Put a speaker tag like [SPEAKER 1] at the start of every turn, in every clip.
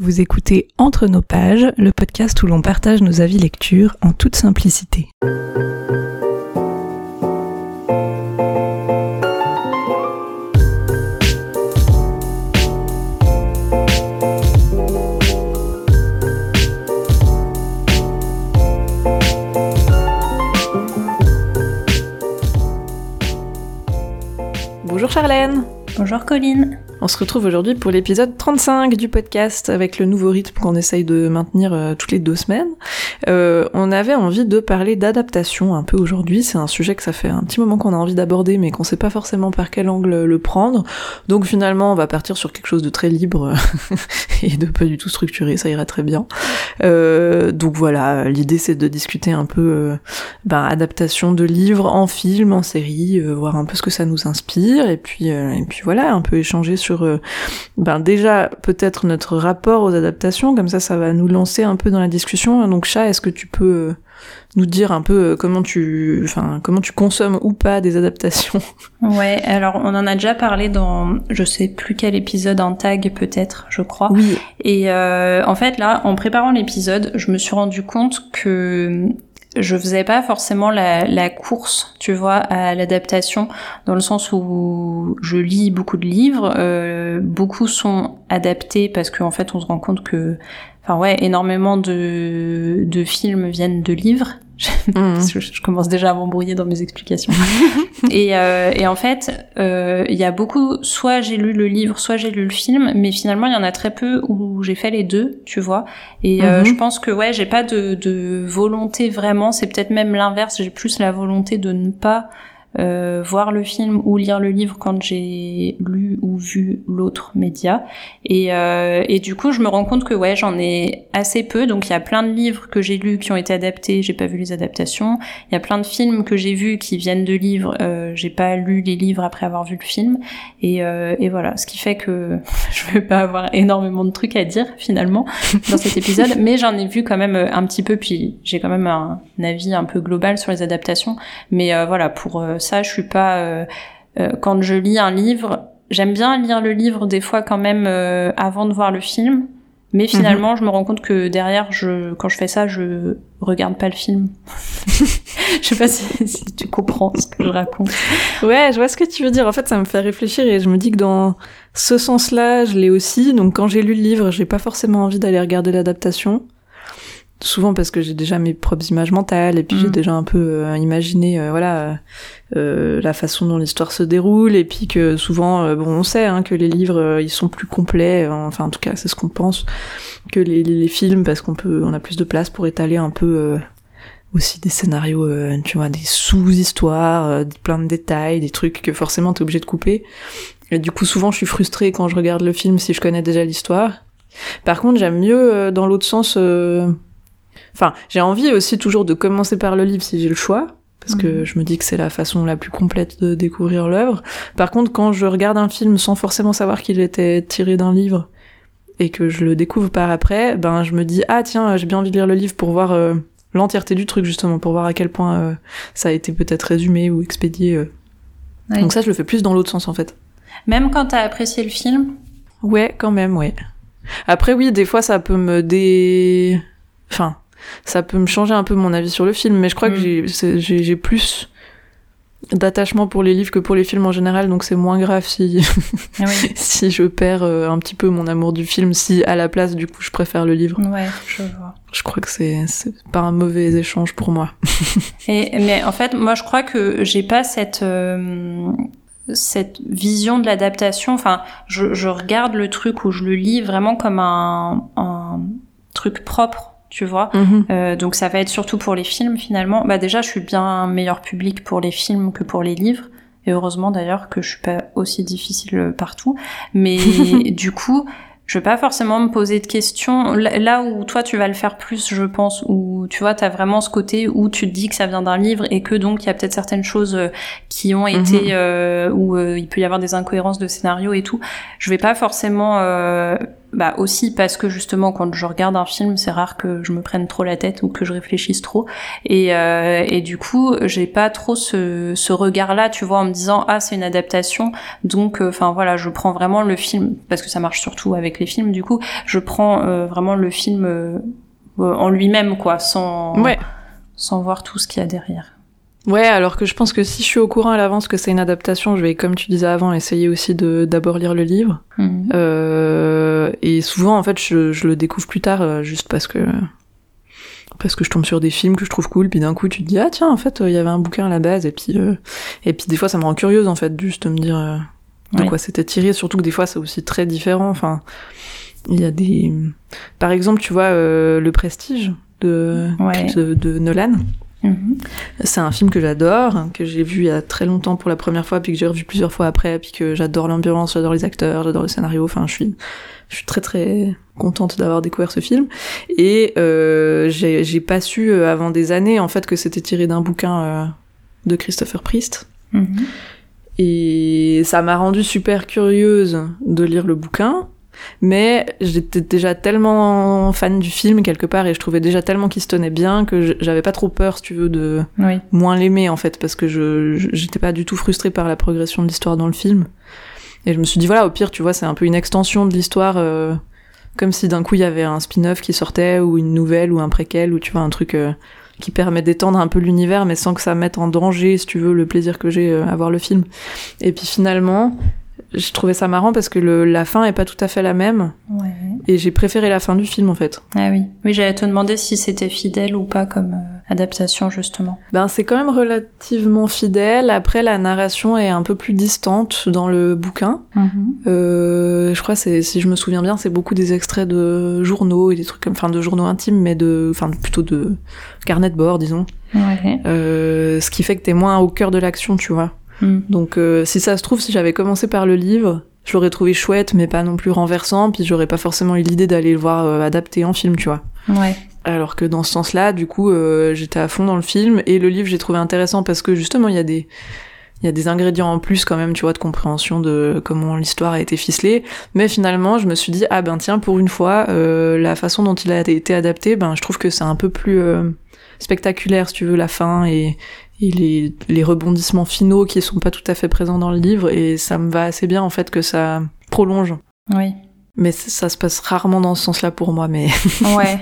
[SPEAKER 1] Vous écoutez Entre nos pages, le podcast où l'on partage nos avis lecture en toute simplicité. Bonjour Charlène
[SPEAKER 2] Bonjour Colline
[SPEAKER 1] on se retrouve aujourd'hui pour l'épisode 35 du podcast avec le nouveau rythme qu'on essaye de maintenir euh, toutes les deux semaines. Euh, on avait envie de parler d'adaptation un peu aujourd'hui. C'est un sujet que ça fait un petit moment qu'on a envie d'aborder mais qu'on sait pas forcément par quel angle le prendre. Donc finalement on va partir sur quelque chose de très libre et de pas du tout structuré, ça ira très bien. Euh, donc voilà, l'idée c'est de discuter un peu ben, adaptation de livres en film, en série, voir un peu ce que ça nous inspire et puis, et puis voilà, un peu échanger sur sur euh, ben déjà peut-être notre rapport aux adaptations, comme ça ça va nous lancer un peu dans la discussion. Donc chat, est-ce que tu peux euh, nous dire un peu euh, comment tu, enfin comment tu consommes ou pas des adaptations?
[SPEAKER 2] Ouais, alors on en a déjà parlé dans, je sais plus quel épisode en tag peut-être, je crois.
[SPEAKER 1] Oui.
[SPEAKER 2] Et en fait là, en préparant l'épisode, je me suis rendu compte que je faisais pas forcément la, course, tu vois, à l'adaptation, dans le sens où je lis beaucoup de livres, euh, beaucoup sont adaptés parce qu'en fait on se rend compte que, enfin ouais, énormément de films viennent de livres Mhm. je, commence déjà à m'embrouiller dans mes explications. et, euh, et, en fait, euh, il y a beaucoup, soit j'ai lu le livre, soit j'ai lu le film, mais finalement il y en a très peu où j'ai fait les deux, tu vois. Et euh, mhm. je pense que ouais, j'ai pas de, de volonté vraiment. C'est peut-être même l'inverse. J'ai plus la volonté de ne pas euh, voir le film ou lire le livre quand j'ai lu ou vu l'autre média. Et, euh, et du coup, je me rends compte que ouais, j'en ai assez peu. Donc il y a plein de livres que j'ai lus qui ont été adaptés, j'ai pas vu les adaptations. Il y a plein de films que j'ai vus qui viennent de livres, euh, j'ai pas lu les livres après avoir vu le film. Et, euh, et voilà, ce qui fait que je vais pas avoir énormément de trucs à dire finalement dans cet épisode, mais j'en ai vu quand même un petit peu. Puis j'ai quand même un avis un peu global sur les adaptations. Mais euh, voilà, pour ça, je suis pas. Euh, euh, quand je lis un livre, j'aime bien lire le livre des fois quand même euh, avant de voir le film. Mais mhm. finalement, je me rends compte que derrière, je, quand je fais ça, je regarde pas le film. je sais pas si, si, tu comprends ce que je raconte.
[SPEAKER 1] Ouais, je vois ce que tu veux dire. En fait, ça me fait réfléchir et je me dis que dans ce sens-là, je l'ai aussi. Donc, quand j'ai lu le livre, j'ai pas forcément envie d'aller regarder l'adaptation souvent parce que j'ai déjà mes propres images mentales et puis j'ai mm. déjà un peu euh, imaginé euh, voilà euh, la façon dont l'histoire se déroule et puis que souvent bon on sait hein, que les livres ils sont plus complets enfin en tout cas c'est ce qu'on pense que les, les, films parce qu'on peut on a plus de place pour étaler un peu aussi des scénarios tu vois des sous-histoires plein de détails des trucs que forcément t'es obligé de couper et du coup souvent je suis frustrée quand je regarde le film si je connais déjà l'histoire par contre j'aime mieux dans l'autre sens Enfin, j'ai envie aussi toujours de commencer par le livre si j'ai le choix, parce que mhm. je me dis que c'est la façon la plus complète de découvrir l'œuvre. Par contre, quand je regarde un film sans forcément savoir qu'il était tiré d'un livre et que je le découvre par après, ben je me dis ah tiens, j'ai bien envie de lire le livre pour voir euh, l'entièreté du truc justement, pour voir à quel point euh, ça a été peut-être résumé ou expédié. Euh. Donc ça, je le fais plus dans l'autre sens en fait.
[SPEAKER 2] Même quand t'as apprécié le film?
[SPEAKER 1] Ouais, quand même, ouais. Après oui, des fois ça peut me dé... Enfin, ça peut me changer un peu mon avis sur le film, mais je crois que mm. j'ai plus d'attachement pour les livres que pour les films en général, donc c'est moins grave si, ah si je perds euh, un petit peu mon amour du film, si à la place, du coup, je préfère le livre.
[SPEAKER 2] Ouais, je vois.
[SPEAKER 1] Je crois que c'est pas un mauvais échange pour moi.
[SPEAKER 2] Et, mais en fait, moi, je crois que j'ai pas cette... Euh, cette vision de l'adaptation, enfin, je, je, regarde le truc ou je le lis vraiment comme un, un truc propre tu vois. Mhm. Euh, donc ça va être surtout pour les films finalement. Bah déjà, je suis bien un meilleur public pour les films que pour les livres. Et heureusement d'ailleurs que je suis pas aussi difficile partout. Mais du coup, je vais pas forcément me poser de questions. Là où toi tu vas le faire plus, je pense, où tu vois, t'as vraiment ce côté où tu te dis que ça vient d'un livre et que donc il y a peut-être certaines choses euh, qui ont été mhm. euh, où euh, il peut y avoir des incohérences de scénario et tout. Je vais pas forcément bah aussi parce que justement quand je regarde un film, c'est rare que je me prenne trop la tête ou que je réfléchisse trop. Et, euh, et du coup, j'ai pas trop ce, ce regard-là, tu vois, en me disant ah c'est une adaptation, donc euh, enfin voilà, je prends vraiment le film parce que ça marche surtout avec les films. Du coup, je prends euh, vraiment le film euh, en lui-même, quoi, sans
[SPEAKER 1] Ouais.
[SPEAKER 2] sans voir tout ce qu'il y a derrière.
[SPEAKER 1] Ouais, alors que je pense que si je suis au courant à l'avance que c'est une adaptation, je vais, comme tu disais avant, essayer aussi de d'abord lire le livre.
[SPEAKER 2] Mhm.
[SPEAKER 1] Euh, et souvent, en fait, je, je le découvre plus tard, euh, juste parce que parce que je tombe sur des films que je trouve cool, puis d'un coup tu te dis ah tiens en fait euh, il y avait un bouquin à la base et puis euh, et puis des fois ça me rend curieuse en fait juste de me dire euh, de
[SPEAKER 2] Oui.
[SPEAKER 1] quoi c'était tiré, surtout que des fois c'est aussi très différent. Enfin il y a des par exemple tu vois le Prestige de
[SPEAKER 2] Ouais.
[SPEAKER 1] de, de Nolan.
[SPEAKER 2] Mhm.
[SPEAKER 1] C'est un film que j'adore, que j'ai vu il y a très longtemps pour la première fois, puis que j'ai revu plusieurs fois après, puis que j'adore l'ambiance, j'adore les acteurs, j'adore le scénario. Enfin, je suis, je suis très très contente d'avoir découvert ce film. Et euh, j'ai j'ai pas su euh, avant des années en fait que c'était tiré d'un bouquin euh, de Christopher Priest.
[SPEAKER 2] Mhm.
[SPEAKER 1] Et ça m'a rendue super curieuse de lire le bouquin. Mais j'étais déjà tellement fan du film quelque part et je trouvais déjà tellement qu'il se tenait bien que j'avais pas trop peur, si tu veux, de,
[SPEAKER 2] Oui.
[SPEAKER 1] moins l'aimer en fait parce que je je- j'étais pas du tout frustrée par la progression de l'histoire dans le film et je me suis dit voilà au pire tu vois c'est un peu une extension de l'histoire euh, comme si d'un coup il y avait un spin-off qui sortait ou une nouvelle ou un préquel ou tu vois un truc euh, qui permet d'étendre un peu l'univers mais sans que ça mette en danger si tu veux le plaisir que j'ai euh, à voir le film et puis finalement je trouvais ça marrant parce que le, la fin est pas tout à fait la même
[SPEAKER 2] Ouais.
[SPEAKER 1] et j'ai préféré la fin du film en fait
[SPEAKER 2] Ah oui. Oui, j'allais te demander si c'était fidèle ou pas comme euh, adaptation justement.
[SPEAKER 1] Ben, c'est quand même relativement fidèle. Après, la narration est un peu plus distante dans le bouquin. Euh, je crois, c'est, si je me souviens bien, c'est beaucoup des extraits de journaux et des trucs comme, enfin, de journaux intimes, mais de, enfin, plutôt de carnet de bord, disons.
[SPEAKER 2] Ouais.
[SPEAKER 1] Euh, ce qui fait que t'es moins au cœur de l'action, tu vois.
[SPEAKER 2] Mm.
[SPEAKER 1] Donc, euh, si ça se trouve, si j'avais commencé par le livre, je l'aurais trouvé chouette, mais pas non plus renversant, puis j'aurais pas forcément eu l'idée d'aller le voir euh, adapté en film, tu vois.
[SPEAKER 2] Ouais.
[SPEAKER 1] Alors que dans ce sens-là, du coup, euh, j'étais à fond dans le film et le livre, j'ai trouvé intéressant parce que justement, il y a des il y a des ingrédients en plus quand même, tu vois, de compréhension de comment l'histoire a été ficelée. Mais finalement, je me suis dit ah ben tiens, pour une fois, euh, la façon dont il a été adapté, ben je trouve que c'est un peu plus euh, spectaculaire, si tu veux, la fin et et les, les rebondissements finaux qui sont pas tout à fait présents dans le livre et ça me va assez bien en fait que ça prolonge.
[SPEAKER 2] Oui.
[SPEAKER 1] Mais ça se passe rarement dans ce sens-là pour moi, mais
[SPEAKER 2] Ouais.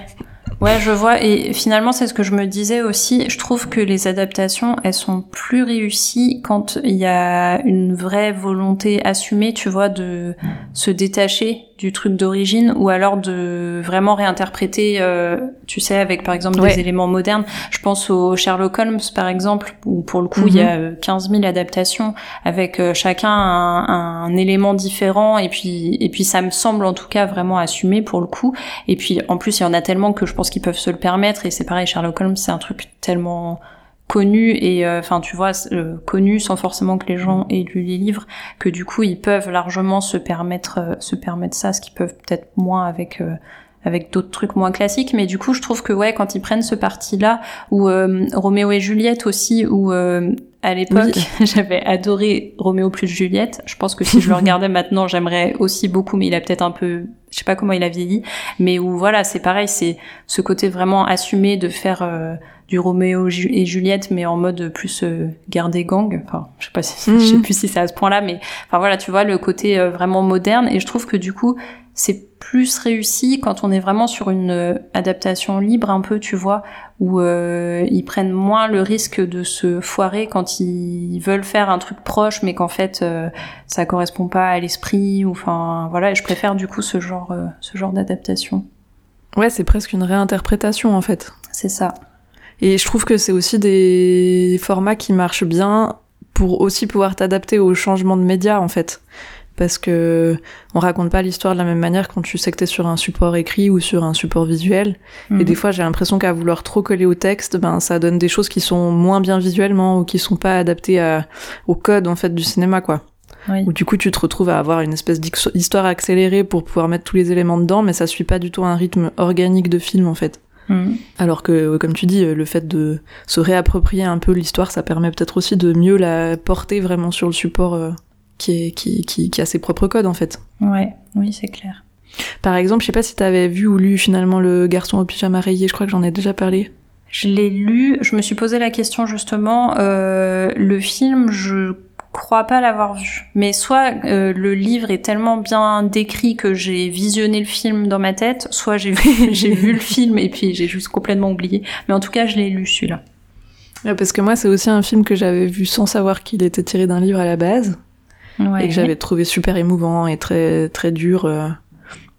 [SPEAKER 2] Ouais, je vois. Et finalement, c'est ce que je me disais aussi. Je trouve que les adaptations, elles sont plus réussies quand il y a une vraie volonté assumée, tu vois, de se détacher du truc d'origine ou alors de vraiment réinterpréter, euh, tu sais, avec par exemple
[SPEAKER 1] Ouais.
[SPEAKER 2] des éléments modernes. Je pense au Sherlock Holmes, par exemple, où pour le coup, il y a euh, 15 000 adaptations avec euh, chacun un, un élément différent et puis, et puis ça me semble en tout cas vraiment assumé pour le coup. Et puis en plus, il y en a tellement que je pense qu'ils peuvent se le permettre. Et c'est pareil, Sherlock Holmes, c'est un truc tellement connu et euh, enfin tu vois euh, connu sans forcément que les gens aient lu les livres que du coup ils peuvent largement se permettre euh, se permettre ça ce qu'ils peuvent peut-être moins avec euh, avec d'autres trucs moins classiques. Mais du coup je trouve que ouais quand ils prennent ce parti là ou euh, Roméo et Juliette aussi euh, à l'époque j'avais adoré Roméo plus Juliette. Je pense que si je le regardais maintenant j'aimerais aussi beaucoup mais il a peut-être un peu je sais pas comment il a vieilli mais où voilà c'est pareil c'est ce côté vraiment assumé de faire euh, du Roméo et Juliette mais en mode plus euh, guerre des gangs enfin je sais pas si,
[SPEAKER 1] Mhm.
[SPEAKER 2] je sais plus si c'est à ce point-là mais enfin voilà tu vois le côté euh, vraiment moderne et je trouve que du coup c'est plus réussi quand on est vraiment sur une euh, adaptation libre un peu tu vois où euh, ils prennent moins le risque de se foirer quand ils veulent faire un truc proche mais qu'en fait euh, ça correspond pas à l'esprit ou enfin voilà et je préfère du coup ce genre euh, ce genre d'adaptation
[SPEAKER 1] ouais, c'est presque une réinterprétation en fait.
[SPEAKER 2] c'est ça
[SPEAKER 1] Et je trouve que c'est aussi des formats qui marchent bien pour aussi pouvoir t'adapter aux changements de médias en fait. Parce que on raconte pas l'histoire de la même manière quand tu sais que t'es sur un support écrit ou sur un support visuel. Et
[SPEAKER 2] Mhm.
[SPEAKER 1] des fois, j'ai l'impression qu'à vouloir trop coller au texte, ben ça donne des choses qui sont moins bien visuellement ou qui sont pas adaptées à, au code en fait du cinéma quoi.
[SPEAKER 2] Oui.
[SPEAKER 1] Où du coup tu te retrouves à avoir une espèce d'histo- d'histoire accélérée pour pouvoir mettre tous les éléments dedans, mais ça suit pas du tout un rythme organique de film en fait.
[SPEAKER 2] Mhm.
[SPEAKER 1] Alors que, euh, comme tu dis, euh, le fait de se réapproprier un peu l'histoire, ça permet peut-être aussi de mieux la porter vraiment sur le support euh, qui, est, qui, qui, qui a ses propres codes en fait.
[SPEAKER 2] Ouais, oui, c'est clair.
[SPEAKER 1] Par exemple, je sais pas si t'avais vu ou lu finalement Le garçon au pyjama rayé, je crois que j'en ai déjà parlé.
[SPEAKER 2] Je l'ai lu, je me suis posé la question justement. Euh, le film, je crois pas l'avoir vu. Mais soit euh, le livre est tellement bien décrit que j'ai visionné le film dans ma tête, soit j'ai vu, le film et puis j'ai juste complètement oublié. Mais en tout cas, je l'ai lu celui-là.
[SPEAKER 1] Parce que moi, c'est aussi un film que j'avais vu sans savoir qu'il était tiré d'un livre à la base.
[SPEAKER 2] Ouais.
[SPEAKER 1] Et que j'avais trouvé super émouvant et très, très dur. euh,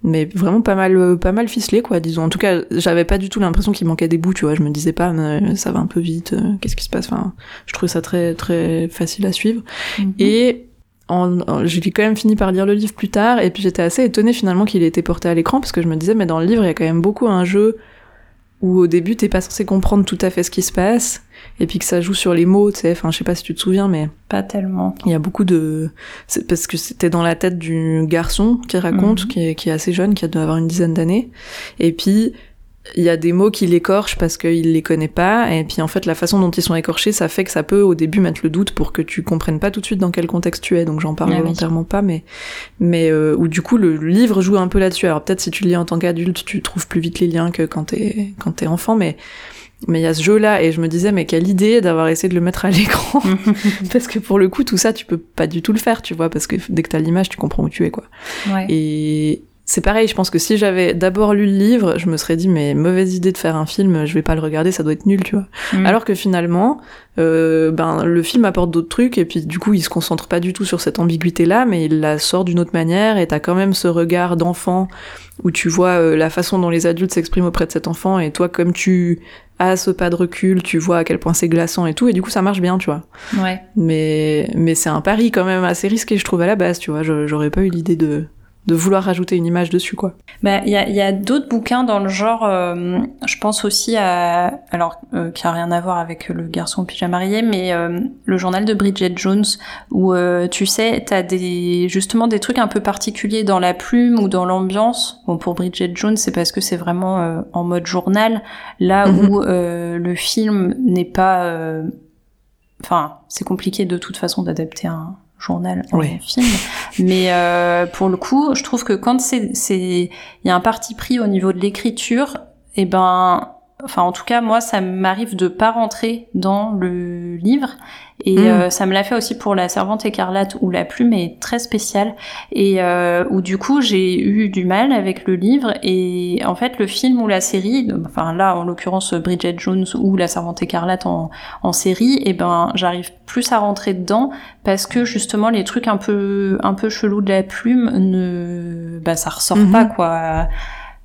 [SPEAKER 1] mais vraiment pas mal, euh, pas mal ficelé, quoi, disons. En tout cas, j'avais pas du tout l'impression qu'il manquait des bouts, tu vois. Je me disais pas, mais ça va un peu vite, euh, qu'est-ce qui se passe? Enfin, je trouvais ça très, très facile à suivre.
[SPEAKER 2] Mhm.
[SPEAKER 1] Et en, en- j'ai quand même fini par lire le livre plus tard, et puis j'étais assez étonnée finalement qu'il ait été porté à l'écran, parce que je me disais, mais dans le livre, il y a quand même beaucoup un jeu où au début, t'es pas censé comprendre tout à fait ce qui se passe, et puis que ça joue sur les mots, tu sais. Enfin, je sais pas si tu te souviens, mais
[SPEAKER 2] Pas tellement.
[SPEAKER 1] il y a beaucoup de... c'est parce que c'était dans la tête du garçon qui raconte,
[SPEAKER 2] Mhm.
[SPEAKER 1] qui, est, qui est assez jeune, qui a doit avoir une dizaine d'années. Et puis, il y a des mots qu'il écorche parce qu'il les connaît pas. Et puis, en fait, la façon dont ils sont écorchés, ça fait que ça peut, au début, mettre le doute pour que tu comprennes pas tout de suite dans quel contexte tu es. Donc, j'en parle
[SPEAKER 2] Ah oui.
[SPEAKER 1] volontairement pas, mais... Mais euh, où, du coup, le livre joue un peu là-dessus. Alors, peut-être si tu le lis en tant qu'adulte, tu trouves plus vite les liens que quand t'es quand t'es enfant, mais... Mais il y a ce jeu-là, et je me disais, mais quelle idée d'avoir essayé de le mettre à l'écran. Parce que pour le coup, tout ça, tu peux pas du tout le faire, tu vois, parce que dès que t'as l'image, tu comprends où tu es, quoi.
[SPEAKER 2] ouais.
[SPEAKER 1] Et c'est pareil, je pense que si j'avais d'abord lu le livre, je me serais dit, mais mauvaise idée de faire un film, je vais pas le regarder, ça doit être nul, tu vois.
[SPEAKER 2] Mm.
[SPEAKER 1] Alors que finalement, euh, ben, le film apporte d'autres trucs, et puis du coup, il se concentre pas du tout sur cette ambiguïté-là, mais il la sort d'une autre manière, et t'as quand même ce regard d'enfant où tu vois euh, la façon dont les adultes s'expriment auprès de cet enfant, et toi, comme tu as ce pas de recul, tu vois à quel point c'est glaçant et tout, et du coup, ça marche bien, tu vois.
[SPEAKER 2] ouais.
[SPEAKER 1] Mais, mais c'est un pari quand même assez risqué, je trouve, à la base, tu vois. J'aurais pas eu l'idée de, de vouloir rajouter une image dessus, quoi.
[SPEAKER 2] Bah, il y a, y a d'autres bouquins dans le genre. euh, je pense aussi à, alors euh, qui a rien à voir avec le garçon pyjama rayé, mais euh, le journal de Bridget Jones, où euh, tu sais, t'as des justement des trucs un peu particuliers dans la plume ou dans l'ambiance. Bon, pour Bridget Jones, c'est parce que c'est vraiment euh, en mode journal, là
[SPEAKER 1] Mhm.
[SPEAKER 2] où euh, le film n'est pas. euh, Enfin, c'est compliqué de toute façon d'adapter un journal
[SPEAKER 1] Ouais.
[SPEAKER 2] film. Mais euh, pour le coup, je trouve que quand c'est c'est il y a un parti pris au niveau de l'écriture, et ben enfin en tout cas moi ça m'arrive de pas rentrer dans le livre et
[SPEAKER 1] Mm.
[SPEAKER 2] euh, ça me l'a fait aussi pour la servante écarlate où la plume est très spéciale et euh, où du coup j'ai eu du mal avec le livre et en fait le film ou la série enfin là en l'occurrence Bridget Jones ou la servante écarlate en, en série et ben j'arrive plus à rentrer dedans parce que justement les trucs un peu un peu chelous de la plume ne bah ça ressort
[SPEAKER 1] Mhm.
[SPEAKER 2] pas quoi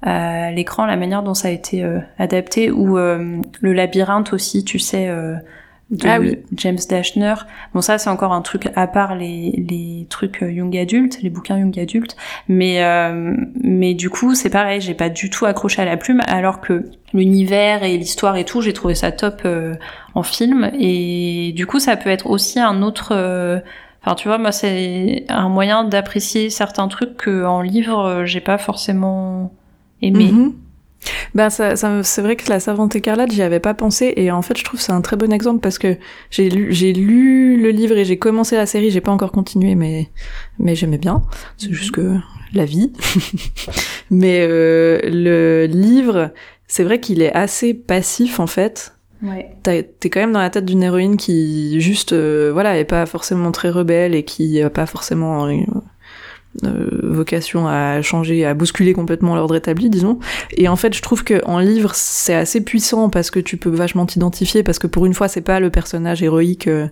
[SPEAKER 2] à, l'écran la manière dont ça a été euh, adapté ou euh, le labyrinthe aussi tu sais euh, de
[SPEAKER 1] Ah oui.
[SPEAKER 2] James Dashner. Bon ça c'est encore un truc à part les les trucs euh, young adultes les bouquins young adultes mais euh, mais du coup c'est pareil j'ai pas du tout accroché à la plume alors que l'univers et l'histoire et tout j'ai trouvé ça top euh, en film. Et du coup ça peut être aussi un autre euh, Enfin, tu vois, moi, c'est un moyen d'apprécier certains trucs que en livre, j'ai pas forcément aimé.
[SPEAKER 1] Mhm. Ben ça, ça c'est vrai que la savante écarlate, j'y avais pas pensé et en fait je trouve que c'est un très bon exemple parce que j'ai lu, j'ai lu le livre et j'ai commencé la série, j'ai pas encore continué mais mais j'aimais bien. C'est
[SPEAKER 2] Mhm.
[SPEAKER 1] juste que la vie. mais euh, le livre, c'est vrai qu'il est assez passif en fait.
[SPEAKER 2] Ouais.
[SPEAKER 1] T'as- T'es quand même dans la tête d'une héroïne qui juste euh, voilà est pas forcément très rebelle et qui a pas forcément euh, vocation à changer, à bousculer complètement l'ordre établi, disons. Et en fait, je trouve que en livre, c'est assez puissant parce que tu peux vachement t'identifier, parce que pour une fois, c'est pas le personnage héroïque euh,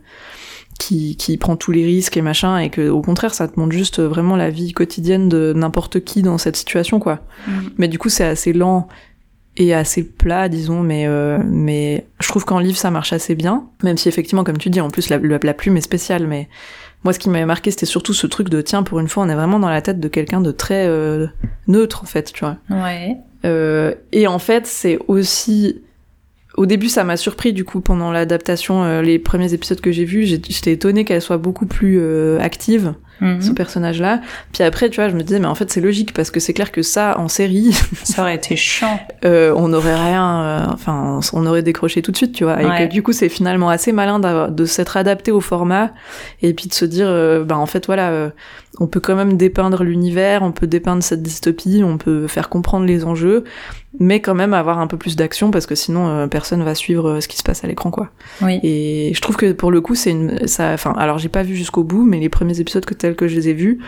[SPEAKER 1] qui, qui prend tous les risques et machin, et que au contraire, ça te montre juste vraiment la vie quotidienne de n'importe qui dans cette situation, quoi.
[SPEAKER 2] Mhm.
[SPEAKER 1] Mais du coup, c'est assez lent et assez plat, disons, mais, euh, mais je trouve qu'en livre, ça marche assez bien. Même si, effectivement, comme tu dis, en plus, la, la, la plume est spéciale, mais moi, ce qui m'avait marqué, c'était surtout ce truc de, tiens, pour une fois, on est vraiment dans la tête de quelqu'un de très euh, neutre, en fait, tu vois.
[SPEAKER 2] Ouais.
[SPEAKER 1] Euh, et en fait, c'est aussi... Au début, ça m'a surpris, du coup, pendant l'adaptation, euh, les premiers épisodes que j'ai vus, j'étais étonnée qu'elle soit beaucoup plus active.
[SPEAKER 2] Mhm.
[SPEAKER 1] ce personnage-là. Puis après, tu vois, je me disais, mais en fait, c'est logique parce que c'est clair que ça, en série,
[SPEAKER 2] Ça aurait été chiant.
[SPEAKER 1] euh, on n'aurait rien, euh, enfin, on aurait décroché tout de suite, tu vois. Et
[SPEAKER 2] Ouais.
[SPEAKER 1] que du coup, c'est finalement assez malin de s'être adapté au format et puis de se dire, euh, bah, en fait, voilà, euh, on peut quand même dépeindre l'univers, on peut dépeindre cette dystopie, on peut faire comprendre les enjeux, mais quand même avoir un peu plus d'action parce que sinon, euh, personne va suivre euh, ce qui se passe à l'écran, quoi.
[SPEAKER 2] Oui.
[SPEAKER 1] Et je trouve que pour le coup, c'est une, ça, enfin, alors j'ai pas vu jusqu'au bout, mais les premiers épisodes que que je les ai vus,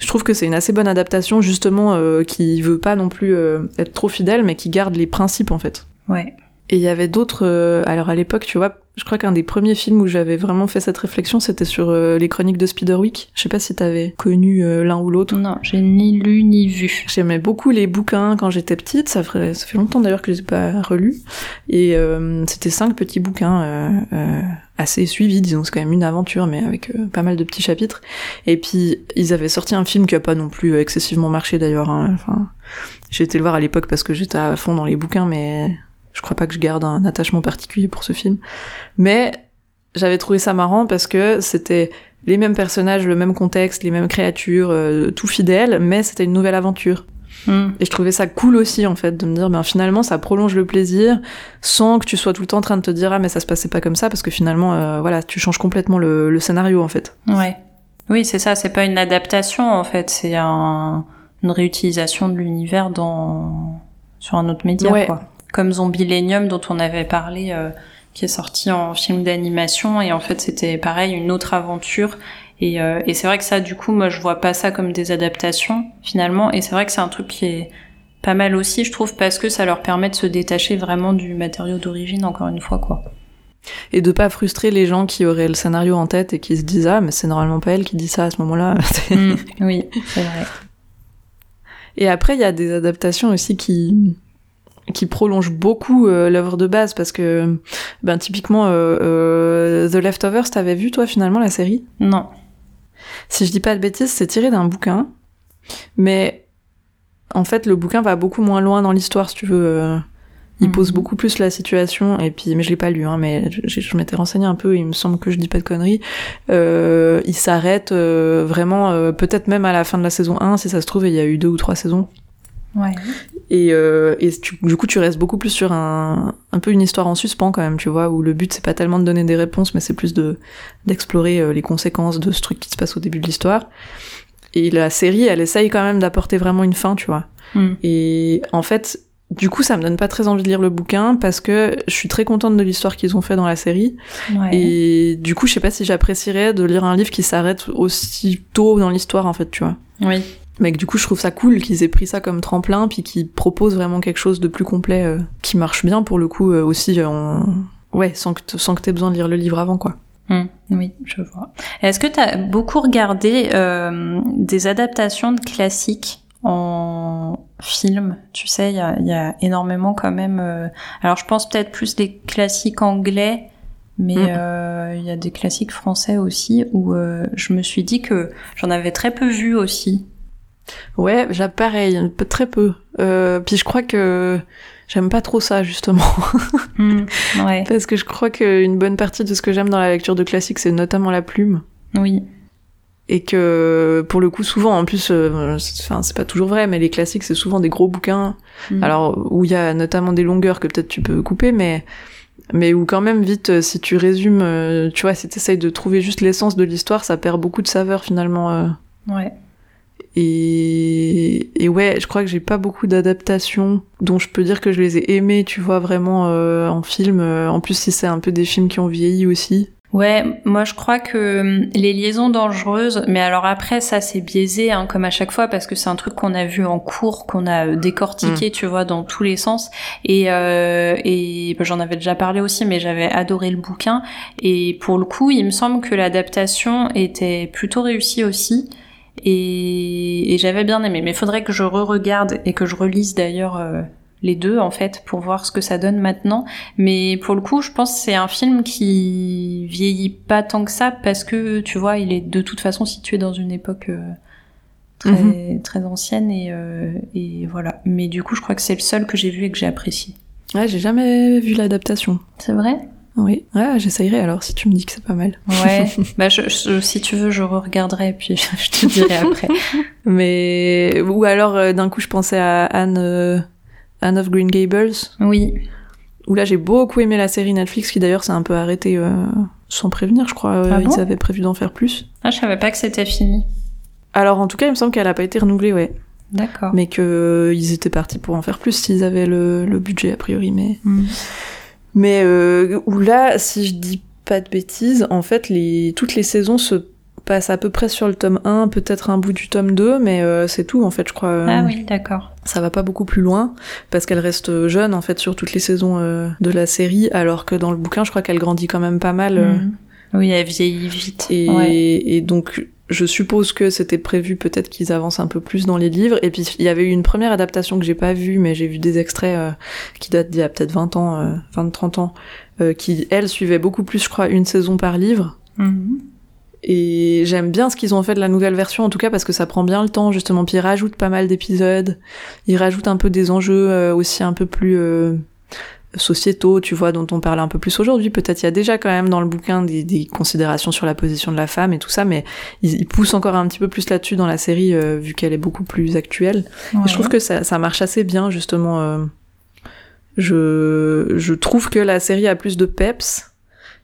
[SPEAKER 1] je trouve que c'est une assez bonne adaptation, justement, euh, qui veut pas non plus euh, être trop fidèle, mais qui garde les principes en fait.
[SPEAKER 2] Ouais.
[SPEAKER 1] Et il y avait d'autres, euh, alors à l'époque, tu vois, je crois qu'un des premiers films où j'avais vraiment fait cette réflexion, c'était sur euh, les chroniques de Spiderwick. Je sais pas si t'avais connu euh, l'un ou l'autre.
[SPEAKER 2] Non, j'ai ni lu ni vu.
[SPEAKER 1] J'aimais beaucoup les bouquins quand j'étais petite, ça fait, ça fait longtemps d'ailleurs que je les ai pas relus. Et euh, c'était cinq petits bouquins assez suivis, disons, c'est quand même une aventure, mais avec euh, pas mal de petits chapitres. Et puis ils avaient sorti un film qui a pas non plus excessivement marché d'ailleurs. hein. Enfin, j'ai été le voir à l'époque parce que j'étais à fond dans les bouquins, mais je crois pas que je garde un attachement particulier pour ce film. Mais j'avais trouvé ça marrant parce que c'était les mêmes personnages, le même contexte, les mêmes créatures, euh, tout fidèle, mais c'était une nouvelle aventure.
[SPEAKER 2] Hmm.
[SPEAKER 1] Et je trouvais ça cool aussi, en fait, de me dire, ben finalement, ça prolonge le plaisir, sans que tu sois tout le temps en train de te dire, ah, mais ça se passait pas comme ça, parce que finalement, euh, voilà, tu changes complètement le, le scénario, en fait.
[SPEAKER 2] Ouais. Oui, c'est ça, c'est pas une adaptation en fait, c'est un, une réutilisation de l'univers dans sur un autre média
[SPEAKER 1] Ouais.
[SPEAKER 2] quoi. Comme Zombilenium dont on avait parlé euh, qui est sorti en film d'animation et en fait c'était pareil une autre aventure et, euh, et c'est vrai que ça du coup moi je vois pas ça comme des adaptations finalement et c'est vrai que c'est un truc qui est pas mal aussi je trouve parce que ça leur permet de se détacher vraiment du matériau d'origine encore une fois quoi.
[SPEAKER 1] Et de pas frustrer les gens qui auraient le scénario en tête et qui se disent, ah, mais c'est normalement pas elle qui dit ça à ce moment-là.
[SPEAKER 2] Mm, oui, c'est vrai.
[SPEAKER 1] Et après, il y a des adaptations aussi qui qui prolongent beaucoup euh, l'œuvre de base parce que ben typiquement euh, euh, The Leftovers t'avais vu toi finalement la série?
[SPEAKER 2] Non.
[SPEAKER 1] si je dis pas de bêtises c'est tiré d'un bouquin mais en fait le bouquin va beaucoup moins loin dans l'histoire si tu veux il
[SPEAKER 2] Mhm.
[SPEAKER 1] pose beaucoup plus la situation et puis mais je l'ai pas lu hein, mais je, je m'étais renseigné un peu il me semble que je dis pas de conneries il s'arrête vraiment peut-être même à la fin de la saison 1 si ça se trouve et il y a eu deux ou trois saisons
[SPEAKER 2] Ouais.
[SPEAKER 1] Et, euh, et tu- du coup, tu restes beaucoup plus sur un, un peu une histoire en suspens quand même, tu vois, où le but c'est pas tellement de donner des réponses, mais c'est plus de d'explorer euh, les conséquences de ce truc qui se passe au début de l'histoire. Et la série, elle essaye quand même d'apporter vraiment une fin, tu vois.
[SPEAKER 2] Mm.
[SPEAKER 1] Et en fait, du coup, ça me donne pas très envie de lire le bouquin parce que je suis très contente de l'histoire qu'ils ont fait dans la série.
[SPEAKER 2] Ouais.
[SPEAKER 1] Et du coup, je sais pas si j'apprécierais de lire un livre qui s'arrête aussi tôt dans l'histoire, en fait, tu vois.
[SPEAKER 2] Oui.
[SPEAKER 1] Mais que du coup, je trouve ça cool qu'ils aient pris ça comme tremplin, puis qu'ils proposent vraiment quelque chose de plus complet, euh, qui marche bien pour le coup euh, aussi, euh, en... ouais, sans que sans que t'aies besoin de lire le livre avant, quoi.
[SPEAKER 2] Hmm, oui, je vois. Est-ce que tu as beaucoup regardé euh, des adaptations de classiques en film? Tu sais, il y a, il y a énormément quand même. Alors, je pense peut-être plus des classiques anglais, mais euh, il y a des classiques français aussi où euh, je me suis dit que j'en avais très peu vu aussi.
[SPEAKER 1] Ouais, j'ai pareil, très peu. Euh, puis je crois que j'aime pas trop ça justement,
[SPEAKER 2] Hmm, ouais,
[SPEAKER 1] parce que je crois qu'une bonne partie de ce que j'aime dans la lecture de classiques, c'est notamment la plume.
[SPEAKER 2] oui,
[SPEAKER 1] et que pour le coup souvent en plus euh, c'est- enfin c'est pas toujours vrai mais les classiques c'est souvent des gros bouquins
[SPEAKER 2] Mm.
[SPEAKER 1] alors où il y a notamment des longueurs que peut-être tu peux couper mais mais où quand même vite euh, si tu résumes euh, tu vois si t'essayes de trouver juste l'essence de l'histoire ça perd beaucoup de saveur finalement
[SPEAKER 2] ouais.
[SPEAKER 1] Et et ouais je crois que j'ai pas beaucoup d'adaptations dont je peux dire que je les ai aimées tu vois vraiment euh, en film Euh, en plus si c'est un peu des films qui ont vieilli aussi
[SPEAKER 2] Ouais, moi je crois que hum, les liaisons dangereuses, mais alors après ça c'est biaisé hein, comme à chaque fois parce que c'est un truc qu'on a vu en cours, qu'on a euh, décortiqué, tu vois, dans tous les sens. Et, euh, et bah, j'en avais déjà parlé aussi, mais j'avais adoré le bouquin. Et pour le coup, il me semble que l'adaptation était plutôt réussie aussi. Et, et j'avais bien aimé, mais il faudrait que je re-regarde et que je relise d'ailleurs euh, les deux en fait pour voir ce que ça donne maintenant. Mais pour le coup, je pense que c'est un film qui vieillit pas tant que ça parce que tu vois, il est de toute façon situé dans une époque euh, très
[SPEAKER 1] Mhm.
[SPEAKER 2] très ancienne et euh, et voilà. Mais du coup, je crois que c'est le seul que j'ai vu et que j'ai apprécié.
[SPEAKER 1] ouais j'ai jamais vu l'adaptation
[SPEAKER 2] C'est vrai?
[SPEAKER 1] Oui, ouais, j'essayerai alors si tu me dis que c'est pas mal.
[SPEAKER 2] Ouais, bah je, je- si tu veux, je regarderai et puis je te dirai après.
[SPEAKER 1] Mais ou alors euh, d'un coup je pensais à Anne euh, Anne of Green Gables
[SPEAKER 2] Oui,
[SPEAKER 1] où là j'ai beaucoup aimé la série Netflix qui d'ailleurs s'est un peu arrêtée euh, sans prévenir, je crois.
[SPEAKER 2] Ah bon
[SPEAKER 1] ils avaient prévu d'en faire plus.
[SPEAKER 2] ah, je savais pas que c'était fini.
[SPEAKER 1] Alors en tout cas, il me semble qu'elle a pas été renouvelée, ouais.
[SPEAKER 2] D'accord.
[SPEAKER 1] Mais que euh, ils étaient partis pour en faire plus s'ils avaient le, le budget a priori. Mais
[SPEAKER 2] Mm.
[SPEAKER 1] Mais euh, où là, si je dis pas de bêtises, en fait, les toutes les saisons se passent à peu près sur le tome 1, peut-être un bout du tome 2, mais euh, c'est tout en fait, je crois.
[SPEAKER 2] Ah oui, d'accord.
[SPEAKER 1] Ça va pas beaucoup plus loin parce qu'elle reste jeune en fait sur toutes les saisons euh, de la série, alors que dans le bouquin, je crois qu'elle grandit quand même pas mal. euh,
[SPEAKER 2] Mm. Oui, elle vieillit vite.
[SPEAKER 1] et,
[SPEAKER 2] Ouais.
[SPEAKER 1] et donc, je suppose que c'était prévu peut-être qu'ils avancent un peu plus dans les livres. Et puis, il y avait eu une première adaptation que j'ai pas vue, mais j'ai vu des extraits euh, qui datent d'il y a peut-être 20 ans, euh, 20-30 ans, euh, qui, elle, suivait beaucoup plus, je crois, une saison par livre.
[SPEAKER 2] Mhm.
[SPEAKER 1] Et j'aime bien ce qu'ils ont fait de la nouvelle version, en tout cas, parce que ça prend bien le temps, justement. Puis ils rajoutent pas mal d'épisodes. Ils rajoutent un peu des enjeux euh, aussi un peu plus sociétaux, tu vois, dont on parle un peu plus aujourd'hui. Peut-être il y a déjà quand même dans le bouquin des, des considérations sur la position de la femme et tout ça, mais ils, ils poussent encore un petit peu plus là-dessus dans la série, euh, vu qu'elle est beaucoup plus actuelle. Et je trouve que ça, ça marche assez bien, justement. euh, je, je trouve que la série a plus de peps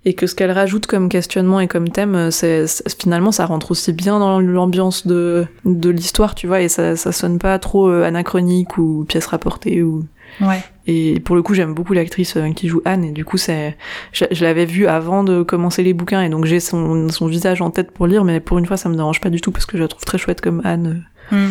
[SPEAKER 1] et que ce qu'elle rajoute comme questionnement et comme thème, euh, c'est, finalement, ça rentre aussi bien dans l'ambiance de, de l'histoire, tu vois, et ça, ça sonne pas trop anachronique ou pièce rapportée ou.
[SPEAKER 2] Ouais.
[SPEAKER 1] Et pour le coup, j'aime beaucoup l'actrice euh, qui joue Anne, et du coup, c'est, je, l'avais vue avant de commencer les bouquins, et donc j'ai son, visage en tête pour lire, mais pour une fois, ça me dérange pas du tout parce que je la trouve très chouette comme Anne.
[SPEAKER 2] Hmm.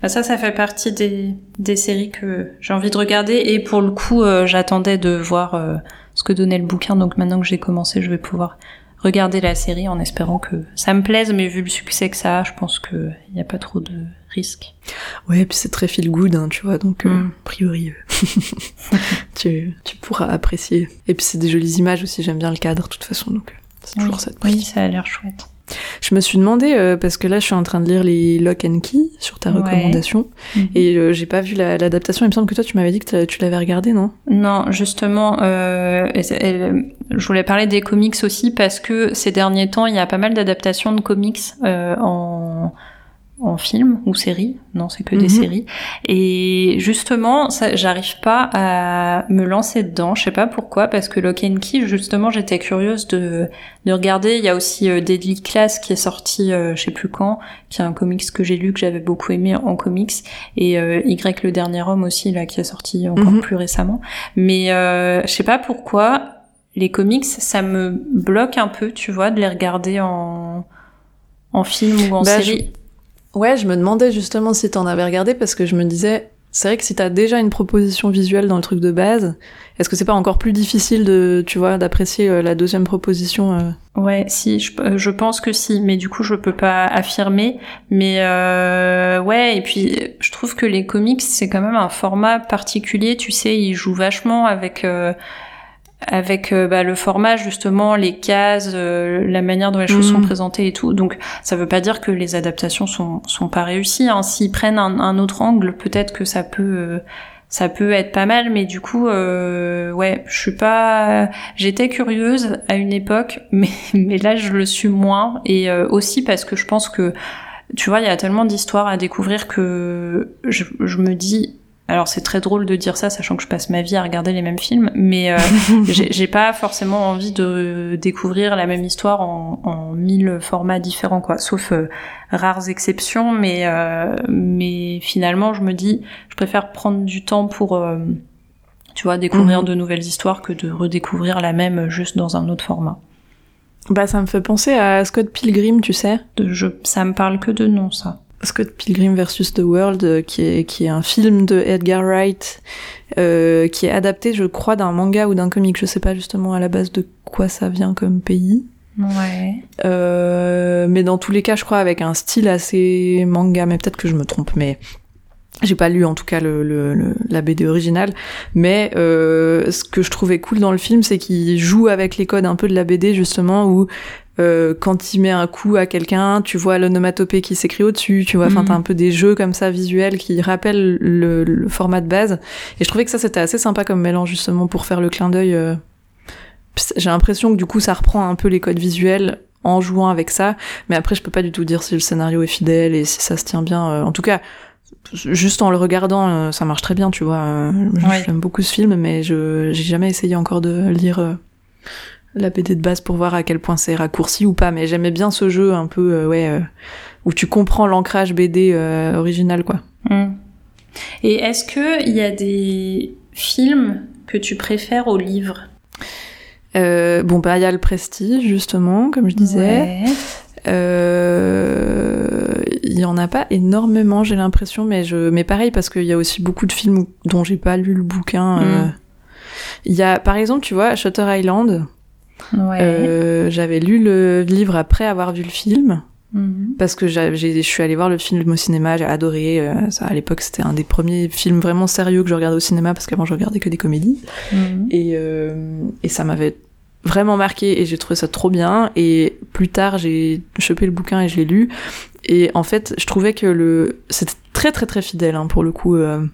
[SPEAKER 2] Bah, ça, ça fait partie des, des séries que j'ai envie de regarder. Et pour le coup, euh, j'attendais de voir euh, ce que donnait le bouquin. Donc maintenant que j'ai commencé, je vais pouvoir regarder la série en espérant que ça me plaise. Mais vu le succès que ça a, je pense qu'il n'y a pas trop de risques.
[SPEAKER 1] Ouais, et puis c'est très feel good, hein, tu vois, donc euh,
[SPEAKER 2] Mm.
[SPEAKER 1] a priori, euh, tu, tu pourras apprécier. Et puis c'est des jolies images aussi, j'aime bien le cadre de toute façon, donc euh, c'est toujours
[SPEAKER 2] Oui.
[SPEAKER 1] ça de
[SPEAKER 2] Oui, ça a l'air chouette.
[SPEAKER 1] Je me suis demandé, euh, parce que là je suis en train de lire les Lock and Key sur ta
[SPEAKER 2] Ouais.
[SPEAKER 1] recommandation,
[SPEAKER 2] Mhm.
[SPEAKER 1] et euh, j'ai pas vu la- l'adaptation, il me semble que toi tu m'avais dit que tu l'avais regardé, non?
[SPEAKER 2] Non, justement, euh, elle- je voulais parler des comics aussi parce que ces derniers temps, il y a pas mal d'adaptations de comics en en film ou série. Non, c'est que des
[SPEAKER 1] Mhm.
[SPEAKER 2] séries. Et justement, j'arrive pas à me lancer dedans. Je sais pas pourquoi, parce que Lock and Key, justement, j'étais curieuse de de regarder. Il y a aussi euh, Deadly Class qui est sorti, euh, je sais plus quand, qui est un comics que j'ai lu que j'avais beaucoup aimé en comics, et euh, Y le dernier homme aussi là qui est sorti encore
[SPEAKER 1] Mhm.
[SPEAKER 2] plus récemment. Mais euh, je sais pas pourquoi les comics, ça me bloque un peu, tu vois, de les regarder en en film ou en
[SPEAKER 1] Bah,
[SPEAKER 2] série.
[SPEAKER 1] Ouais, je me demandais justement si t'en avais regardé, parce que je me disais, c'est vrai que si t'as déjà une proposition visuelle dans le truc de base, est-ce que c'est pas encore plus difficile de, tu vois, d'apprécier euh, la deuxième proposition euh,
[SPEAKER 2] Ouais, si, je, pense que si, mais du coup je peux pas affirmer. Mais euh, ouais, et puis je trouve que les comics c'est quand même un format particulier. Tu sais, ils jouent vachement avec euh, avec euh, bah, le format justement, les cases, euh, la manière dont les choses
[SPEAKER 1] Mhm.
[SPEAKER 2] sont présentées et tout. Donc ça veut pas dire que les adaptations sont sont pas réussies. Hein. S'ils prennent un, un autre angle, peut-être que ça peut euh, ça peut être pas mal. Mais du coup, euh, ouais, je suis pas J'étais curieuse à une époque, mais, mais là je le suis moins. Et euh, aussi parce que je pense que, tu vois, il y a tellement d'histoires à découvrir que je, je me dis. Alors c'est très drôle de dire ça, sachant que je passe ma vie à regarder les mêmes films, mais euh, j'ai pas forcément envie de découvrir la même histoire en, en mille formats différents, quoi. Sauf euh, rares exceptions, mais euh, mais finalement je me dis, je préfère prendre du temps pour euh, tu vois, découvrir
[SPEAKER 1] Mhm.
[SPEAKER 2] de nouvelles histoires que de redécouvrir la même juste dans un autre format.
[SPEAKER 1] Bah, ça me fait penser à Scott Pilgrim, tu sais.
[SPEAKER 2] De, je, ça me parle que de nom, ça.
[SPEAKER 1] Scott Pilgrim versus The World, euh, qui est, qui est un film de Edgar Wright, euh, qui est adapté, je crois, d'un manga ou d'un comic. Je sais pas justement à la base de quoi ça vient comme pays.
[SPEAKER 2] Ouais.
[SPEAKER 1] Euh, mais dans tous les cas, je crois avec un style assez manga, mais peut-être que je me trompe, mais j'ai pas lu en tout cas le, le- le- la BD originale. Mais euh, ce que je trouvais cool dans le film, c'est qu'il joue avec les codes un peu de la BD justement, où euh, quand il met un coup à quelqu'un, tu vois l'onomatopée qui s'écrit au-dessus, tu vois, enfin
[SPEAKER 2] Mhm.
[SPEAKER 1] t'as un peu des jeux comme ça visuels qui rappellent le, le format de base. Et je trouvais que ça c'était assez sympa comme mélange justement pour faire le clin d'œil. euh, j'ai l'impression que du coup ça reprend un peu les codes visuels en jouant avec ça, mais après je peux pas du tout dire si le scénario est fidèle et si ça se tient bien. Euh, en tout cas, juste en le regardant, euh, ça marche très bien, tu vois. Euh, j'aime beaucoup ce film, mais je j'ai jamais essayé encore de lire la BD de base pour voir à quel point c'est raccourci ou pas. Mais j'aimais bien ce jeu un peu, ouais, où tu comprends l'ancrage BD original, quoi.
[SPEAKER 2] Mm. Et est-ce que il y a des films que tu préfères aux livres
[SPEAKER 1] euh, bon, bah, il y a le prestige, justement, comme je disais. Euh, il y en a pas énormément, j'ai l'impression, mais je, mais pareil parce qu'il y a aussi beaucoup de films dont j'ai pas lu le bouquin. Euh. Mm. Il y a, par exemple, tu vois, Shutter Island. Ouais. J'avais lu le livre après avoir vu le film. Mm-hmm. Parce que je suis allée voir le film au cinéma, j'ai adoré. ça, à l'époque, c'était un des premiers films vraiment sérieux que je regardais au cinéma parce qu'avant je regardais que des comédies. Mm-hmm. Et, et ça m'avait vraiment marqué et j'ai trouvé ça trop bien. Et plus tard, j'ai chopé le bouquin et je l'ai lu. Et en fait, je trouvais que le c'était très très très fidèle hein, pour le coup. Euh,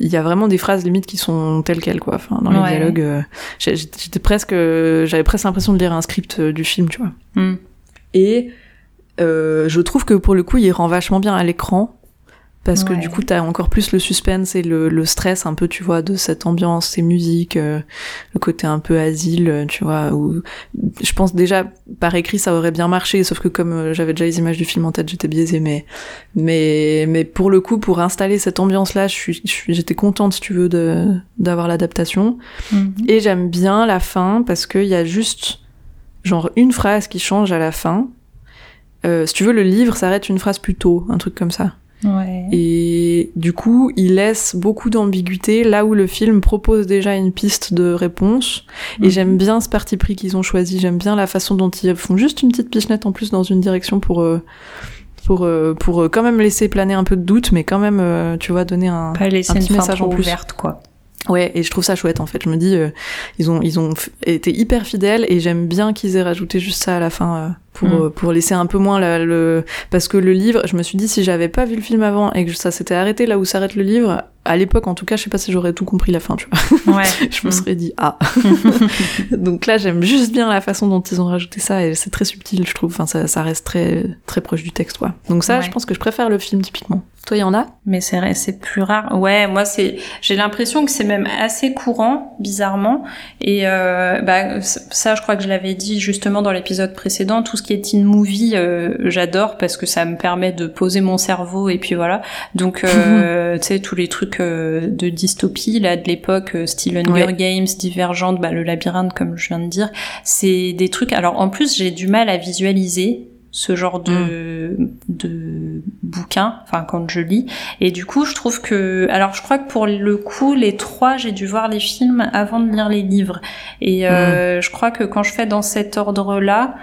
[SPEAKER 1] il y a vraiment des phrases limites qui sont telles quelles quoi. Enfin, dans les dialogues, euh, j'étais presque, j'avais presque l'impression de lire un script euh, du film, tu vois. Hmm. Et je trouve que pour le coup, il rend vachement bien à l'écran parce que du coup t'as encore plus le suspense et le, le, stress un peu tu vois de cette ambiance ces musiques euh, le côté un peu asile euh, tu vois où je pense déjà par écrit ça aurait bien marché sauf que comme euh, j'avais déjà les images du film en tête j'étais biaisée mais mais mais pour le coup pour installer cette ambiance là je suis j'étais contente si tu veux de d'avoir l'adaptation. Mhm. et j'aime bien la fin parce qu'il y a juste genre une phrase qui change à la fin. Euh, si tu veux le livre s'arrête une phrase plus tôt un truc comme ça et du coup, il laisse beaucoup d'ambiguïté là où le film propose déjà une piste de réponse. Et mhm. j'aime bien ce parti pris qu'ils ont choisi. J'aime bien la façon dont ils font juste une petite pichenette en plus dans une direction pour euh, pour euh, pour euh, quand même laisser planer un peu de doute, mais quand même, tu vois, donner un,
[SPEAKER 2] Pas laisser un petit message en plus. Ouverte, quoi.
[SPEAKER 1] Ouais, et je trouve ça chouette en fait. Je me dis, euh, ils ont ils ont été hyper fidèles et j'aime bien qu'ils aient rajouté juste ça à la fin euh, pour mm. euh, pour laisser un peu moins le parce que le livre, je me suis dit si j'avais pas vu le film avant et que ça s'était arrêté là où s'arrête le livre, à l'époque en tout cas, je sais pas si j'aurais tout compris la fin, tu vois. Ouais. je me serais dit ah. Donc là, j'aime juste bien la façon dont ils ont rajouté ça et c'est très subtil, je trouve. Enfin, ça, ça reste très très proche du texte, quoi. Donc ça, je pense que je préfère le film typiquement. Toi, il y en a?
[SPEAKER 2] Mais c'est c'est plus rare. Ouais, moi c'est j'ai l'impression que c'est même assez courant, bizarrement. Et euh, bah ça, je crois que je l'avais dit justement dans l'épisode précédent. Tout ce qui est teen movie, euh, j'adore parce que ça me permet de poser mon cerveau et puis voilà. Donc euh, tu sais tous les trucs euh, de dystopie là de l'époque, style Hunger Games, Divergente, bah, le labyrinthe comme je viens de dire, c'est des trucs. Alors en plus j'ai du mal à visualiser ce genre de, mm. de bouquin, enfin quand je lis. Et du coup, je trouve que, alors je crois que pour le coup, les trois, j'ai dû voir les films avant de lire les livres. Et euh, mm. je crois que quand je fais dans cet ordre-là,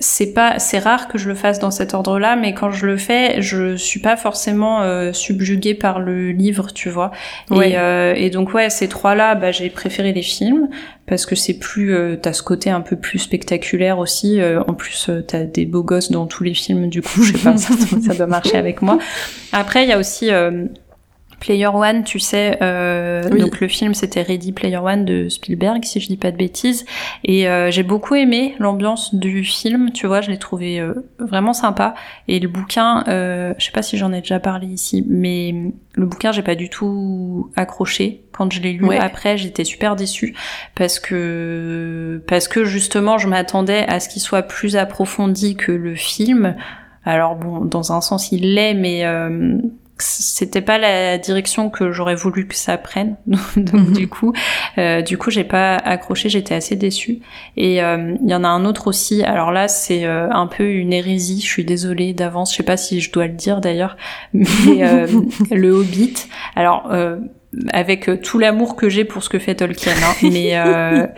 [SPEAKER 2] c'est pas c'est rare que je le fasse dans cet ordre-là mais quand je le fais je suis pas forcément euh, subjuguée par le livre tu vois. Et, euh, et, donc ouais ces trois là bah j'ai préféré les films parce que c'est plus euh, t'as ce côté un peu plus spectaculaire aussi euh, en plus euh, t'as des beaux gosses dans tous les films du coup je sais pas ça, ça doit marcher avec moi. Après il y a aussi Player One, tu sais, euh, donc le film c'était Ready Player One de Spielberg, si je dis pas de bêtises, et euh, j'ai beaucoup aimé l'ambiance du film, tu vois, je l'ai trouvé euh, vraiment sympa. Et le bouquin, euh, je sais pas si j'en ai déjà parlé ici, mais le bouquin j'ai pas du tout accroché quand je l'ai lu. Après, j'étais super déçue parce que parce que justement, je m'attendais à ce qu'il soit plus approfondi que le film. Alors bon, dans un sens, il l'est, mais c'était pas la direction que j'aurais voulu que ça prenne. Donc mhm. du coup euh, du coup j'ai pas accroché j'étais assez déçue. Et euh, il y en a un autre aussi. Alors là c'est euh, un peu une hérésie. Je suis désolée d'avance. Je sais pas si je dois le dire d'ailleurs. Mais le Hobbit. Alors avec tout l'amour que j'ai pour ce que fait Tolkien hein, mais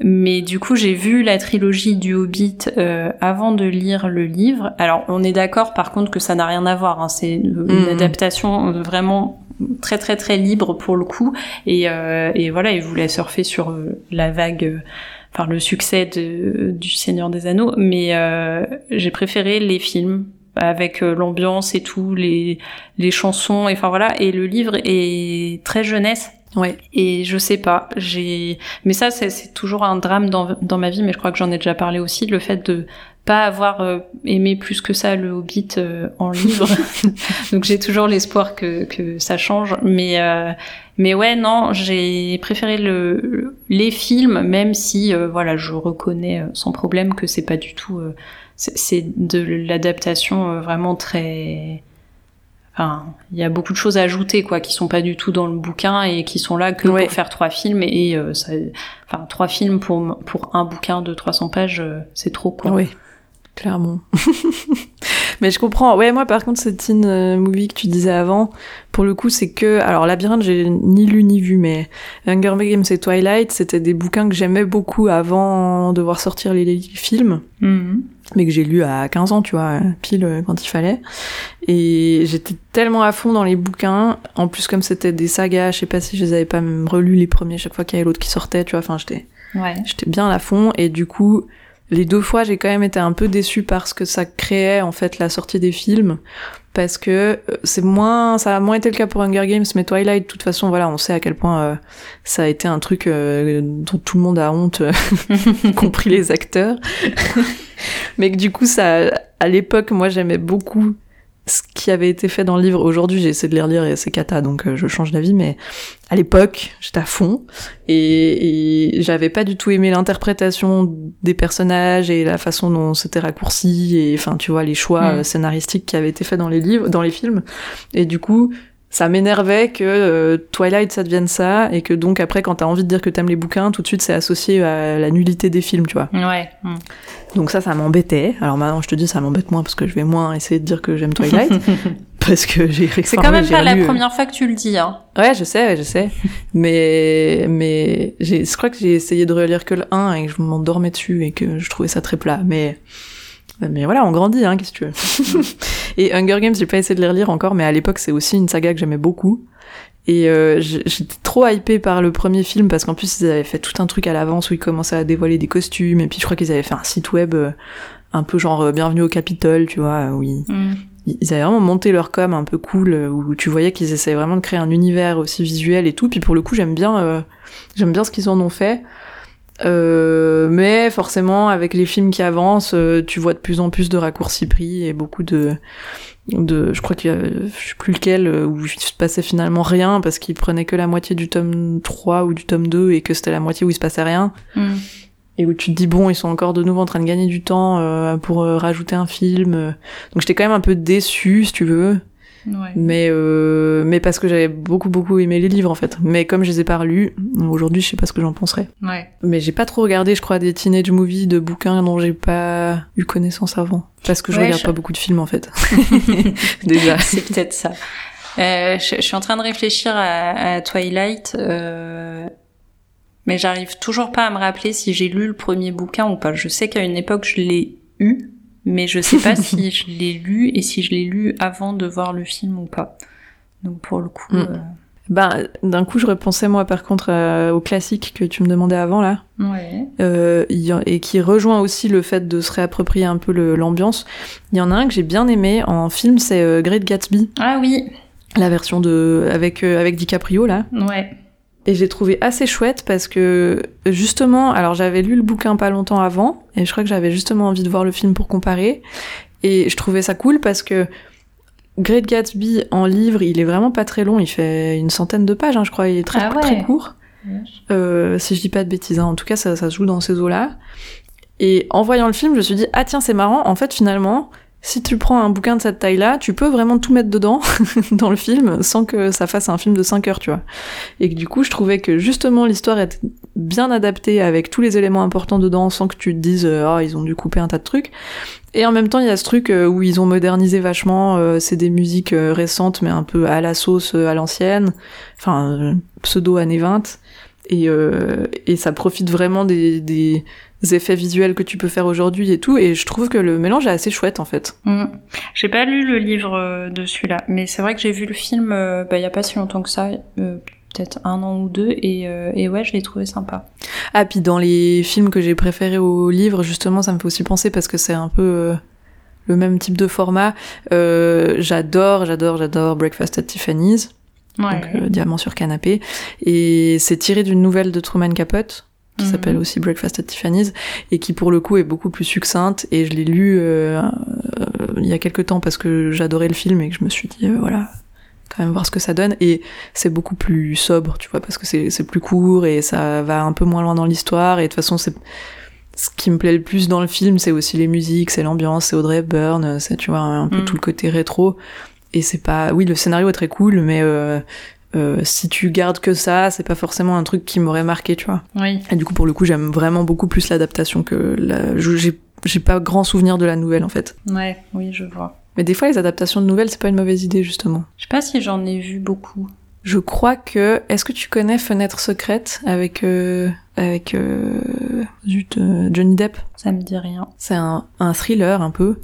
[SPEAKER 2] mais du coup, j'ai vu la trilogie du Hobbit euh, avant de lire le livre. Alors, on est d'accord, par contre, que ça n'a rien à voir. Hein. C'est une mm. adaptation vraiment très très très libre pour le coup. Et, euh, et voilà, il voulait surfer sur euh, la vague, enfin le succès de, du Seigneur des Anneaux. Mais j'ai préféré les films avec l'ambiance et tout, les, les chansons. Et enfin voilà. Et le livre est très jeunesse.
[SPEAKER 1] Ouais.
[SPEAKER 2] Et je sais pas, j'ai, mais ça c'est toujours un drame dans, dans ma vie, mais je crois que j'en ai déjà parlé aussi, le fait de pas avoir euh, aimé plus que ça le Hobbit euh, en livre. Donc j'ai toujours l'espoir que, que ça change. Mais, euh, mais ouais, non, j'ai préféré le, les films, même si voilà, je reconnais sans problème que c'est pas du tout. c'est de l'adaptation vraiment très. Enfin, il y a beaucoup de choses à ajouter, quoi, qui sont pas du tout dans le bouquin et qui sont là que pour faire trois films. Et, ça, enfin, trois films pour, pour un bouquin de 300 pages, c'est trop, quoi.
[SPEAKER 1] Oui clairement. mais je comprends. Ouais, moi par contre, cette teen euh, movie que tu disais avant, pour le coup, c'est que. Alors, Labyrinthe, j'ai ni lu ni vu, mais Hunger Games et Twilight, c'était des bouquins que j'aimais beaucoup avant de voir sortir les, films.
[SPEAKER 2] Mhm.
[SPEAKER 1] Mais que j'ai lu à 15 ans, tu vois, pile euh, quand il fallait. Et j'étais tellement à fond dans les bouquins. En plus, comme c'était des sagas, je sais pas si je les avais pas même relus les premiers chaque fois qu'il y avait l'autre qui sortait, tu vois. Enfin, j'étais.
[SPEAKER 2] Ouais.
[SPEAKER 1] J'étais bien à fond. Et du coup, les deux fois, j'ai quand même été un peu déçue parce que ça créait en fait la sortie des films parce que euh, c'est moins ça a moins été le cas pour Hunger Games mais Twilight de toute façon voilà on sait à quel point euh, ça a été un truc euh, dont tout le monde a honte y compris les acteurs mais que du coup ça à l'époque moi j'aimais beaucoup ce qui avait été fait dans le livre. Aujourd'hui, j'ai essayé de les relire et c'est cata, donc euh, je change d'avis. Mais à l'époque, j'étais à fond et, et j'avais pas du tout aimé l'interprétation des personnages et la façon dont c'était raccourci et enfin, tu vois, les choix mm. euh, scénaristiques qui avaient été faits dans les livres, dans les films. Et du coup, ça m'énervait que euh, Twilight ça devienne ça et que donc après quand t'as envie de dire que t'aimes les bouquins tout de suite c'est associé à la nullité des films tu vois.
[SPEAKER 2] Ouais
[SPEAKER 1] donc ça ça m'embêtait. Alors maintenant je te dis ça m'embête moins parce que je vais moins essayer de dire que j'aime Twilight parce que j'ai
[SPEAKER 2] c'est quand même pas la première fois que tu le dis hein.
[SPEAKER 1] Ouais je sais ouais, je sais. Mais mais j'ai je crois que j'ai essayé de relire que le 1 et que je m'endormais dessus et que je trouvais ça très plat. Mais mais voilà, on grandit, hein, qu'est-ce que tu veux. et Hunger Games, j'ai pas essayé de les relire encore, mais à l'époque, c'est aussi une saga que j'aimais beaucoup. Et euh, j'étais trop hypée par le premier film parce qu'en plus ils avaient fait tout un truc à l'avance où ils commençaient à dévoiler des costumes et puis je crois qu'ils avaient fait un site web euh, un peu genre euh, Bienvenue au Capitole, tu vois, où ils, mm. ils, avaient vraiment monté leur com un peu cool où tu voyais qu'ils essayaient vraiment de créer un univers aussi visuel et tout. Puis pour le coup j'aime bien j'aime bien ce qu'ils en ont fait. Euh, mais forcément, avec les films qui avancent, euh, tu vois de plus en plus de raccourcis pris et beaucoup de, de, je crois qu'il y a, je sais plus lequel, euh, où il se passait finalement rien parce qu'il prenait que la moitié du tome 3 ou du tome 2 et que c'était la moitié où il se passait rien.
[SPEAKER 2] Mm.
[SPEAKER 1] Et où tu te dis bon, ils sont encore de nouveau en train de gagner du temps pour rajouter un film. Donc j'étais quand même un peu déçu, si tu veux. Mais, euh, mais parce que j'avais beaucoup, beaucoup aimé les livres, en fait. Mais comme je les ai pas relus, aujourd'hui, je sais pas ce que j'en penserais.
[SPEAKER 2] Ouais.
[SPEAKER 1] Mais j'ai pas trop regardé, je crois, des teenage movies de bouquins dont j'ai pas eu connaissance avant. Parce que je regarde pas beaucoup de films, en fait. Déjà.
[SPEAKER 2] C'est peut-être ça. Euh, je, je, suis en train de réfléchir à, à Twilight, euh, mais j'arrive toujours pas à me rappeler si j'ai lu le premier bouquin ou pas. Je sais qu'à une époque, je l'ai eu, mais je sais pas si je l'ai lu et si je l'ai lu avant de voir le film ou pas. Donc pour le coup. Mm.
[SPEAKER 1] Ben, d'un coup, je repensais moi par contre euh, au classique que tu me demandais avant là,
[SPEAKER 2] ouais.
[SPEAKER 1] euh, et qui rejoint aussi le fait de se réapproprier un peu l'ambiance. Il y en a un que j'ai bien aimé en film, c'est euh, Great Gatsby.
[SPEAKER 2] Ah oui.
[SPEAKER 1] La version de avec avec DiCaprio là.
[SPEAKER 2] Ouais.
[SPEAKER 1] Et j'ai trouvé assez chouette parce que justement, alors j'avais lu le bouquin pas longtemps avant, et je crois que j'avais justement envie de voir le film pour comparer. Et je trouvais ça cool parce que Great Gatsby en livre, il est vraiment pas très long, il fait une centaine de pages, hein, je crois, il est très, ah très court. Euh, si je dis pas de bêtises, hein. en tout cas ça, ça se joue dans ces eaux-là. Et en voyant le film, je me suis dit, ah tiens, c'est marrant, en fait finalement, si tu prends un bouquin de cette taille-là, tu peux vraiment tout mettre dedans dans le film sans que ça fasse un film de 5 heures, tu vois. Et que du coup, je trouvais que justement l'histoire était bien adaptée avec tous les éléments importants dedans sans que tu te dises oh, ils ont dû couper un tas de trucs. Et en même temps, il y a ce truc euh, où ils ont modernisé vachement, euh, c'est des musiques récentes mais un peu à la sauce à l'ancienne, enfin pseudo années 20 et, et ça profite vraiment des, des effets visuels que tu peux faire aujourd'hui et tout. Et je trouve que le mélange est assez chouette en fait.
[SPEAKER 2] Mm. J'ai pas lu le livre euh, de celui-là, mais c'est vrai que j'ai vu le film euh, bah, il y a pas si longtemps que ça. Euh, peut-être un an ou deux et, et ouais je l'ai trouvé sympa.
[SPEAKER 1] Ah puis dans les films que j'ai préférés au livre justement ça me fait aussi penser parce que c'est un peu le même type de format. j'adore, j'adore, j'adore Breakfast at Tiffany's. Donc Diamant sur canapé. Et c'est tiré d'une nouvelle de Truman Capote qui mhm. s'appelle aussi Breakfast at Tiffany's et qui pour le coup est beaucoup plus succincte et je l'ai lu euh, euh, il y a quelques temps parce que j'adorais le film et que je me suis dit euh, voilà quand même voir ce que ça donne et c'est beaucoup plus sobre tu vois parce que c'est plus court et ça va un peu moins loin dans l'histoire et de toute façon c'est ce qui me plaît le plus dans le film c'est aussi les musiques c'est l'ambiance c'est Audrey Hepburn c'est tu vois un peu mhm. tout le côté rétro et c'est pas oui le scénario est très cool mais euh, euh, si tu gardes que ça, c'est pas forcément un truc qui m'aurait marqué, tu vois.
[SPEAKER 2] Oui.
[SPEAKER 1] Et du coup, pour le coup, j'aime vraiment beaucoup plus l'adaptation que la. J'ai pas grand souvenir de la nouvelle, en fait.
[SPEAKER 2] Ouais, oui, je vois.
[SPEAKER 1] Mais des fois, les adaptations de nouvelles, c'est pas une mauvaise idée, justement.
[SPEAKER 2] Je sais pas si j'en ai vu beaucoup.
[SPEAKER 1] Je crois que. Est-ce que tu connais Fenêtre secrète avec euh, avec euh, zut, euh, Johnny Depp?
[SPEAKER 2] Ça me dit rien.
[SPEAKER 1] C'est un, un thriller un peu,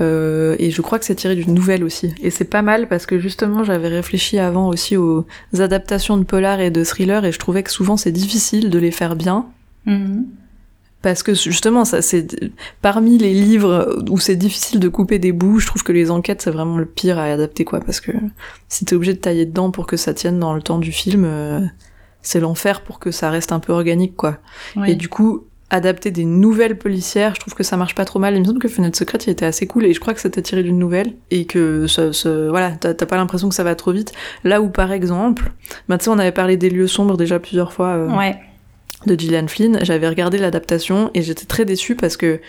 [SPEAKER 1] euh, et je crois que c'est tiré d'une nouvelle aussi. Et c'est pas mal parce que justement j'avais réfléchi avant aussi aux adaptations de polar et de thriller, et je trouvais que souvent c'est difficile de les faire bien.
[SPEAKER 2] Mm-hmm.
[SPEAKER 1] Parce que justement, ça c'est parmi les livres où c'est difficile de couper des bouts, je trouve que les enquêtes c'est vraiment le pire à adapter quoi, parce que si t'es obligé de tailler dedans pour que ça tienne dans le temps du film, euh, c'est l'enfer pour que ça reste un peu organique quoi. Et du coup, adapter des nouvelles policières, je trouve que ça marche pas trop mal. Il me semble que Fenêtre secrète il était assez cool et je crois que c'était tiré d'une nouvelle et que ça, voilà, t'as pas l'impression que ça va trop vite. Là où par exemple, bah, tu sais, on avait parlé des lieux sombres déjà plusieurs fois. Euh,
[SPEAKER 2] ouais
[SPEAKER 1] de Gillian Flynn, j'avais regardé l'adaptation et j'étais très déçue parce que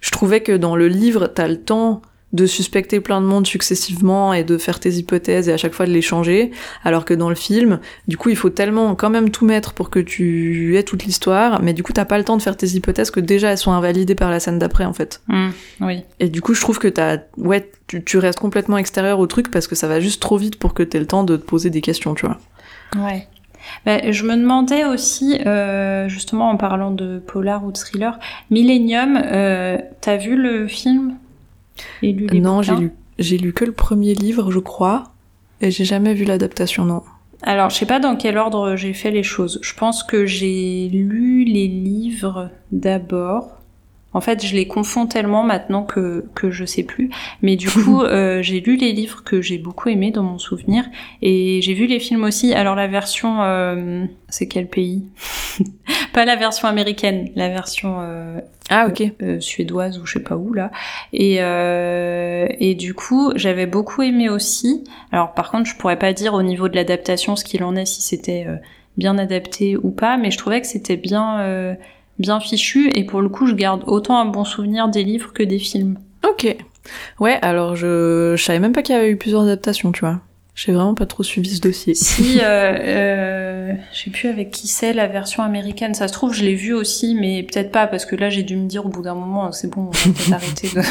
[SPEAKER 1] je trouvais que dans le livre, t'as le temps de suspecter plein de monde successivement et de faire tes hypothèses et à chaque fois de les changer, alors que dans le film, du coup, il faut tellement quand même tout mettre pour que tu aies toute l'histoire, mais du coup, t'as pas le temps de faire tes hypothèses que déjà elles sont invalidées par la scène d'après, en fait.
[SPEAKER 2] Mmh, oui.
[SPEAKER 1] Et du coup, je trouve que t'as, ouais, tu, tu restes complètement extérieur au truc parce que ça va juste trop vite pour que t'aies le temps de te poser des questions, tu vois.
[SPEAKER 2] Ouais. Ben, je me demandais aussi, euh, justement en parlant de polar ou de thriller, Millennium, euh, t'as vu le film?
[SPEAKER 1] Et lu les Non, j'ai lu, j'ai lu que le premier livre, je crois, et j'ai jamais vu l'adaptation, non.
[SPEAKER 2] Alors, je sais pas dans quel ordre j'ai fait les choses. Je pense que j'ai lu les livres d'abord, en fait, je les confonds tellement maintenant que, que je sais plus. Mais du coup, euh, j'ai lu les livres que j'ai beaucoup aimés dans mon souvenir. Et j'ai vu les films aussi. Alors la version... Euh, c'est quel pays? Pas la version américaine, la version... Euh,
[SPEAKER 1] ah ok.
[SPEAKER 2] Suédoise ou je sais pas où là. Et, et du coup, j'avais beaucoup aimé aussi. Alors par contre, je pourrais pas dire au niveau de l'adaptation ce qu'il en est, si c'était bien adapté ou pas. Mais je trouvais que c'était bien bien fichu et pour le coup je garde autant un bon souvenir des livres que des films.
[SPEAKER 1] Ok. Ouais, alors je, je savais même pas qu'il y avait eu plusieurs adaptations, tu vois. J'ai vraiment pas trop suivi ce dossier.
[SPEAKER 2] Si, euh, euh, je sais plus avec qui c'est la version américaine. Ça se trouve, je l'ai vu aussi, mais peut-être pas parce que là, j'ai dû me dire au bout d'un moment, c'est bon, on va peut-être arrêter de,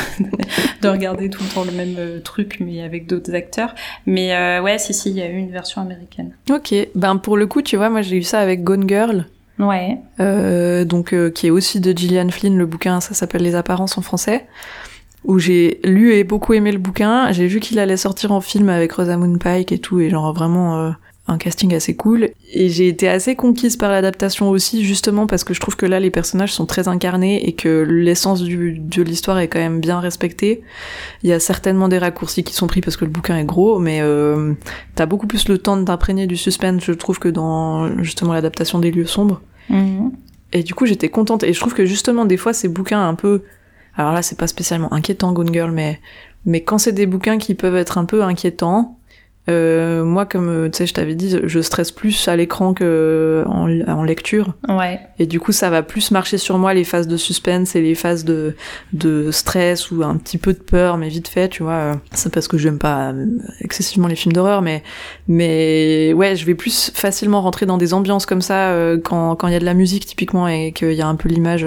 [SPEAKER 2] de, regarder tout le temps le même euh, truc, mais avec d'autres acteurs. Mais euh, ouais, si, si, il y a eu une version américaine.
[SPEAKER 1] Ok, ben pour le coup, tu vois, moi j'ai eu ça avec Gone Girl.
[SPEAKER 2] Ouais.
[SPEAKER 1] Euh, donc euh, qui est aussi de Gillian Flynn, le bouquin, ça s'appelle Les apparences en français, où j'ai lu et beaucoup aimé le bouquin. J'ai vu qu'il allait sortir en film avec Rosamund Pike et tout, et genre vraiment euh, un casting assez cool. Et j'ai été assez conquise par l'adaptation aussi, justement parce que je trouve que là, les personnages sont très incarnés et que l'essence de l'histoire est quand même bien respectée. Il y a certainement des raccourcis qui sont pris parce que le bouquin est gros, mais euh, t'as beaucoup plus le temps de t'imprégner du suspense, je trouve, que dans justement l'adaptation des lieux sombres.
[SPEAKER 2] Mhm.
[SPEAKER 1] Et du coup, j'étais contente. Et je trouve que justement, des fois, ces bouquins un peu... Alors là, c'est pas spécialement inquiétant, Gone Girl, mais... Mais quand c'est des bouquins qui peuvent être un peu inquiétants, euh, moi, comme euh, tu sais, je t'avais dit, je stresse plus à l'écran que en, en, lecture.
[SPEAKER 2] Ouais.
[SPEAKER 1] Et du coup, ça va plus marcher sur moi les phases de suspense et les phases de de stress ou un petit peu de peur, mais vite fait, tu vois. C'est parce que j'aime pas euh, excessivement les films d'horreur, mais mais ouais, je vais plus facilement rentrer dans des ambiances comme ça euh, quand quand il y a de la musique typiquement et qu'il y a un peu l'image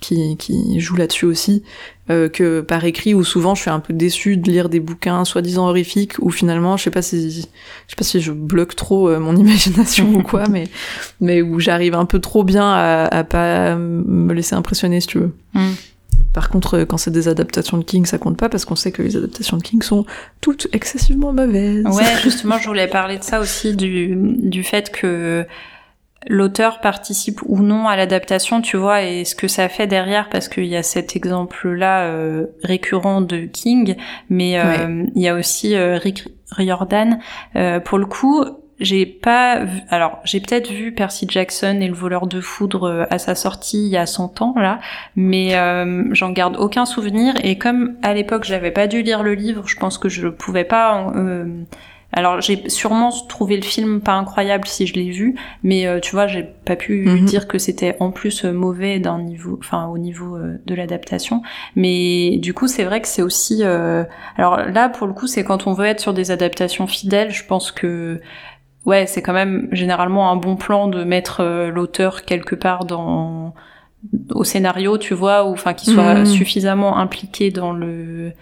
[SPEAKER 1] qui, qui joue là-dessus aussi, euh, que par écrit où souvent je suis un peu déçue de lire des bouquins soi-disant horrifiques où finalement je sais pas si je sais pas si je bloque trop euh, mon imagination ou quoi, mais mais où j'arrive un peu trop bien à, à pas me laisser impressionner si tu veux.
[SPEAKER 2] Mm.
[SPEAKER 1] Par contre, euh, quand c'est des adaptations de King, ça compte pas parce qu'on sait que les adaptations de King sont toutes excessivement mauvaises.
[SPEAKER 2] Ouais, justement, je voulais parler de ça aussi, du, du fait que l'auteur participe ou non à l'adaptation, tu vois, et ce que ça fait derrière, parce qu'il y a cet exemple-là euh, récurrent de King, mais euh, il y a aussi euh, Rick, Riordan. pour le coup, j'ai pas vu, alors j'ai peut-être vu Percy Jackson et le voleur de foudre euh, à sa sortie il y a 100 ans là, mais euh, j'en garde aucun souvenir et comme à l'époque j'avais pas dû lire le livre, je pense que je pouvais pas euh, alors j'ai sûrement trouvé le film pas incroyable si je l'ai vu, mais tu vois j'ai pas pu mhm. dire que c'était en plus mauvais d'un niveau, enfin au niveau de l'adaptation. Mais du coup c'est vrai que c'est aussi, alors là pour le coup c'est quand on veut être sur des adaptations fidèles, je pense que ouais, c'est quand même généralement un bon plan de mettre euh, l'auteur quelque part dans au scénario, tu vois, ou enfin qu'il soit mm. suffisamment impliqué dans le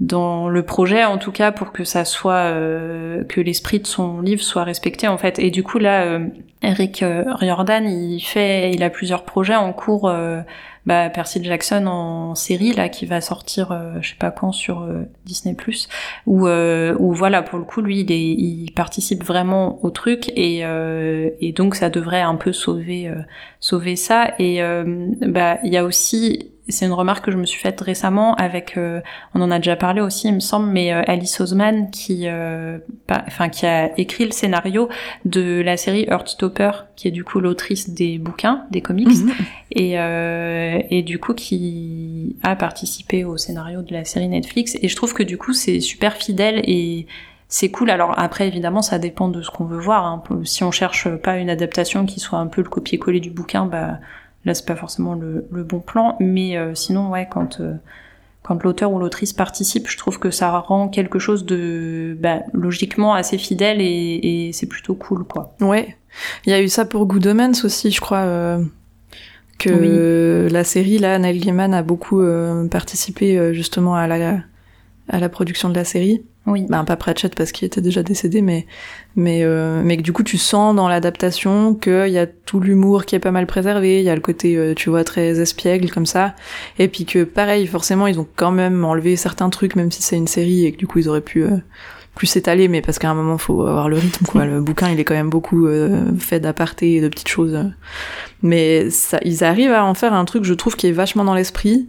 [SPEAKER 2] dans le projet en tout cas pour que ça soit euh, que l'esprit de son livre soit respecté en fait. Et du coup là euh, Eric Riordan il fait il a plusieurs projets en cours bah, Percy Jackson en série là qui va sortir euh, je sais pas quand sur euh, Disney Plus où euh, où voilà pour le coup lui il, il participe vraiment au truc et et donc ça devrait un peu sauver sauver ça. Et bah il y a aussi c'est une remarque que je me suis faite récemment avec, euh, on en a déjà parlé aussi, il me semble, mais euh, Alice Oseman qui, euh, enfin, qui a écrit le scénario de la série Heartstopper, qui est du coup l'autrice des bouquins, des comics, mhm. et, et du coup qui a participé au scénario de la série Netflix. Et je trouve que du coup c'est super fidèle et c'est cool. Alors après, évidemment, ça dépend de ce qu'on veut voir. Hein. Si on cherche pas une adaptation qui soit un peu le copier-coller du bouquin, bah Là, c'est pas forcément le, bon plan, mais euh, sinon, ouais, quand euh, quand l'auteur ou l'autrice participe, je trouve que ça rend quelque chose de bah, logiquement assez fidèle et, c'est plutôt cool, quoi.
[SPEAKER 1] Ouais, il y a eu ça pour Good Omens aussi, je crois. Euh, que la série là, Neil Gaiman a beaucoup participé justement à la à la production de la série.
[SPEAKER 2] Oui.
[SPEAKER 1] Ben, pas Pratchett parce qu'il était déjà décédé, mais mais euh, mais que du coup tu sens dans l'adaptation qu'il y a tout l'humour qui est pas mal préservé, il y a le côté euh, tu vois très espiègle comme ça, et puis que pareil forcément ils ont quand même enlevé certains trucs même si c'est une série et que du coup ils auraient pu euh, plus s'étaler, mais parce qu'à un moment faut avoir le rythme quoi. Le bouquin il est quand même beaucoup euh, fait d'aparté et de petites choses, mais ça ils arrivent à en faire un truc je trouve qui est vachement dans l'esprit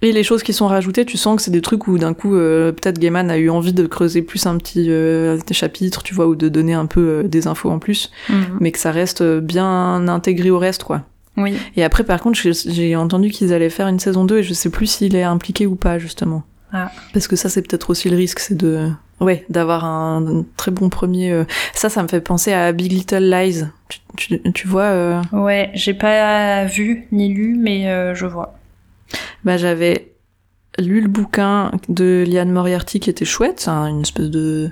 [SPEAKER 1] et les choses qui sont rajoutées, tu sens que c'est des trucs où d'un coup, euh, peut-être Gaiman a eu envie de creuser plus un petit euh, chapitre, tu vois, ou de donner un peu euh, des infos en plus, mhm. mais que ça reste bien intégré au reste, quoi.
[SPEAKER 2] Oui.
[SPEAKER 1] Et après, par contre, j'ai entendu qu'ils allaient faire une saison 2 et je sais plus s'il est impliqué ou pas, justement.
[SPEAKER 2] Ah.
[SPEAKER 1] Parce que ça, c'est peut-être aussi le risque, c'est de, ouais, d'avoir un, très bon premier. Ça, ça me fait penser à Big Little Lies. Tu, tu, tu vois
[SPEAKER 2] Ouais, j'ai pas vu ni lu, mais je vois
[SPEAKER 1] bah, j'avais lu le bouquin de Liane Moriarty qui était chouette, une espèce de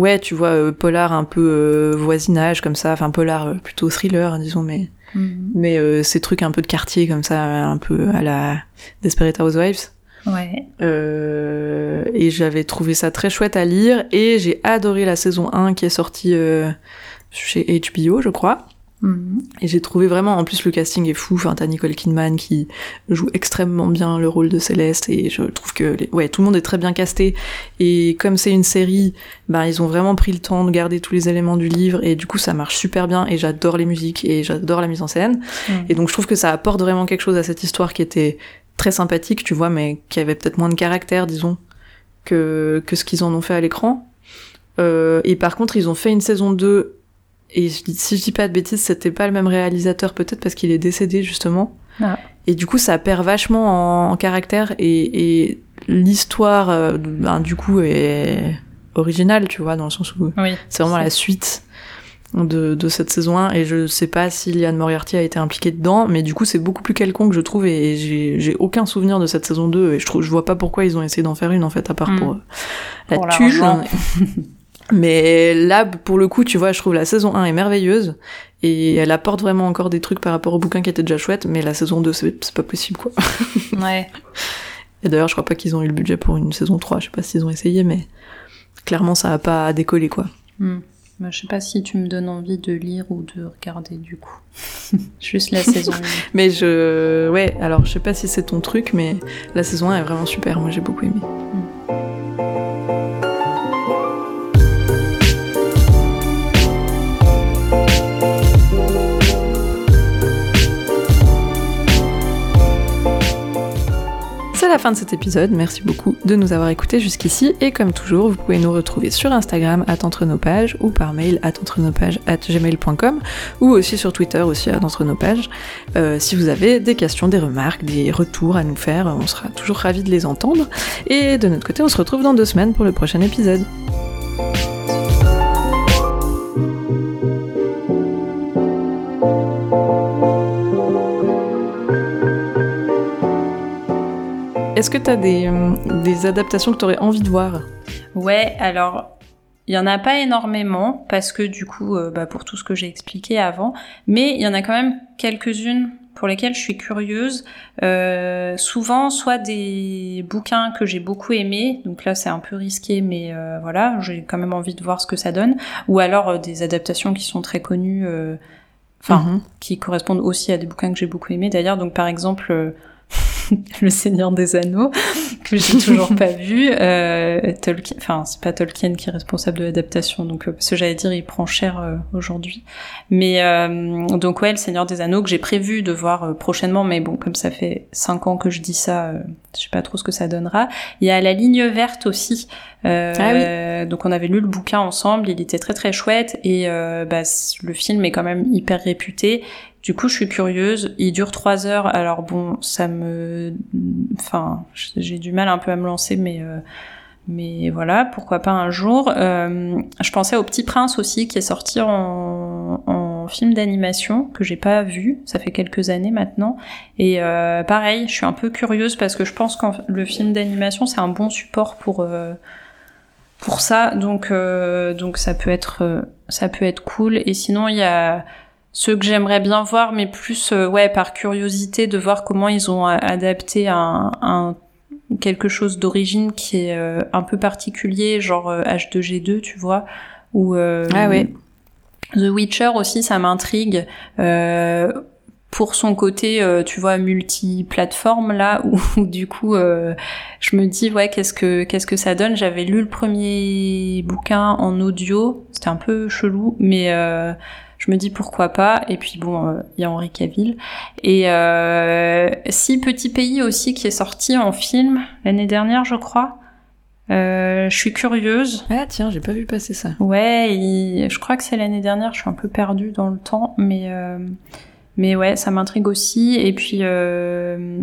[SPEAKER 1] ouais, tu vois, euh, polar un peu euh, voisinage comme ça, enfin polar euh, plutôt thriller, disons, mais mhm. mais ces trucs un peu de quartier comme ça, un peu à la Desperate Housewives.
[SPEAKER 2] Ouais.
[SPEAKER 1] et j'avais trouvé ça très chouette à lire et j'ai adoré la saison 1 qui est sortie chez HBO, je crois. Et j'ai trouvé vraiment, en plus le casting est fou, enfin t'as Nicole Kidman qui joue extrêmement bien le rôle de Céleste et je trouve que ouais tout le monde est très bien casté et comme c'est une série, ben ils ont vraiment pris le temps de garder tous les éléments du livre et du coup ça marche super bien et j'adore les musiques et j'adore la mise en scène
[SPEAKER 2] mhm.
[SPEAKER 1] et donc je trouve que ça apporte vraiment quelque chose à cette histoire qui était très sympathique, tu vois, mais qui avait peut-être moins de caractère, disons, que, que ce qu'ils en ont fait à l'écran. Euh, et par contre, ils ont fait une saison 2 et si je dis pas de bêtises, c'était pas le même réalisateur peut-être parce qu'il est décédé justement.
[SPEAKER 2] Ah.
[SPEAKER 1] Et du coup, ça perd vachement en, caractère et, et l'histoire, euh, ben, du coup, est originale, tu vois, dans le sens où c'est vraiment la suite de, de, cette saison 1 et je sais pas si Liane Moriarty a été impliquée dedans, mais du coup, c'est beaucoup plus quelconque, je trouve, et j'ai aucun souvenir de cette saison 2 et je trouve, je vois pas pourquoi ils ont essayé d'en faire une en fait, à part hmm. pour la pour Mais là, pour le coup, tu vois, je trouve la saison 1 est merveilleuse et elle apporte vraiment encore des trucs par rapport au bouquin qui était déjà chouette, mais la saison 2, c'est pas possible, quoi.
[SPEAKER 2] Ouais.
[SPEAKER 1] Et d'ailleurs, je crois pas qu'ils ont eu le budget pour une saison 3, je sais pas s'ils ont essayé, mais clairement, ça a pas décollé, quoi.
[SPEAKER 2] Hmm. Bah, je sais pas si tu me donnes envie de lire ou de regarder, du coup. Juste la saison 1.
[SPEAKER 1] mais je... Ouais, alors, je sais pas si c'est ton truc, mais la saison 1 est vraiment super, moi j'ai beaucoup aimé. La fin de cet épisode. Merci beaucoup de nous avoir écoutés jusqu'ici. Et comme toujours, vous pouvez nous retrouver sur Instagram à entre nos pages ou par mail à entre nos pages at gmail.com ou aussi sur Twitter aussi à entre nos pages. Euh, si vous avez des questions, des remarques, des retours à nous faire, on sera toujours ravis de les entendre. Et de notre côté, on se retrouve dans deux semaines pour le prochain épisode. Est-ce que tu as des, euh, des adaptations que tu aurais envie de voir?
[SPEAKER 2] Ouais, alors il y en a pas énormément parce que du coup, euh, bah, pour tout ce que j'ai expliqué avant, mais il y en a quand même quelques-unes pour lesquelles je suis curieuse. Euh, souvent, soit des bouquins que j'ai beaucoup aimés, donc là c'est un peu risqué, mais voilà, j'ai quand même envie de voir ce que ça donne, ou alors des adaptations qui sont très connues,
[SPEAKER 1] Mhm.
[SPEAKER 2] qui correspondent aussi à des bouquins que j'ai beaucoup aimés. D'ailleurs, donc par exemple. Le Seigneur des Anneaux, que j'ai toujours pas vu. Euh, Tolkien, enfin, c'est pas Tolkien qui est responsable de l'adaptation, donc euh, parce que j'allais dire, il prend cher euh, aujourd'hui. Mais euh, donc ouais, Le Seigneur des Anneaux que j'ai prévu de voir euh, prochainement, mais bon, comme ça fait cinq ans que je dis ça, je sais pas trop ce que ça donnera. Il y a La Ligne Verte aussi. Euh,
[SPEAKER 1] Ah
[SPEAKER 2] Donc on avait lu le bouquin ensemble, il était très très chouette et bah, le film est quand même hyper réputé. Du coup, je suis curieuse. Il dure trois heures. Alors bon, ça me, enfin, j'ai du mal un peu à me lancer, mais euh, mais voilà, pourquoi pas un jour. Euh, je pensais au Petit Prince aussi, qui est sorti en, en film d'animation que j'ai pas vu. Ça fait quelques années maintenant. Et euh, pareil, je suis un peu curieuse parce que je pense que le film d'animation c'est un bon support pour euh, pour ça. Donc euh, donc ça peut être euh, ça peut être cool. Et sinon il y a ceux que j'aimerais bien voir, mais plus euh, ouais par curiosité de voir comment ils ont a- adapté un, un quelque chose d'origine qui est euh, un peu particulier, genre euh, H2G2, tu vois, ou euh,
[SPEAKER 1] Ah ouais.
[SPEAKER 2] The Witcher aussi, ça m'intrigue. Euh, pour son côté, euh, tu vois, multi-plateforme là, où, où du coup, euh, je me dis ouais, qu'est-ce que qu'est-ce que ça donne? J'avais lu le premier bouquin en audio, c'était un peu chelou, mais euh, je me dis pourquoi pas. Et puis bon, euh, il y a Henri Cavill. Et euh, si Petit Pays aussi qui est sorti en film l'année dernière, je crois. Euh, je suis curieuse.
[SPEAKER 1] Ah tiens, j'ai pas vu passer ça.
[SPEAKER 2] Ouais, il- je crois que c'est l'année dernière, je suis un peu perdue dans le temps, mais, euh, mais ouais, ça m'intrigue aussi. Et puis, euh,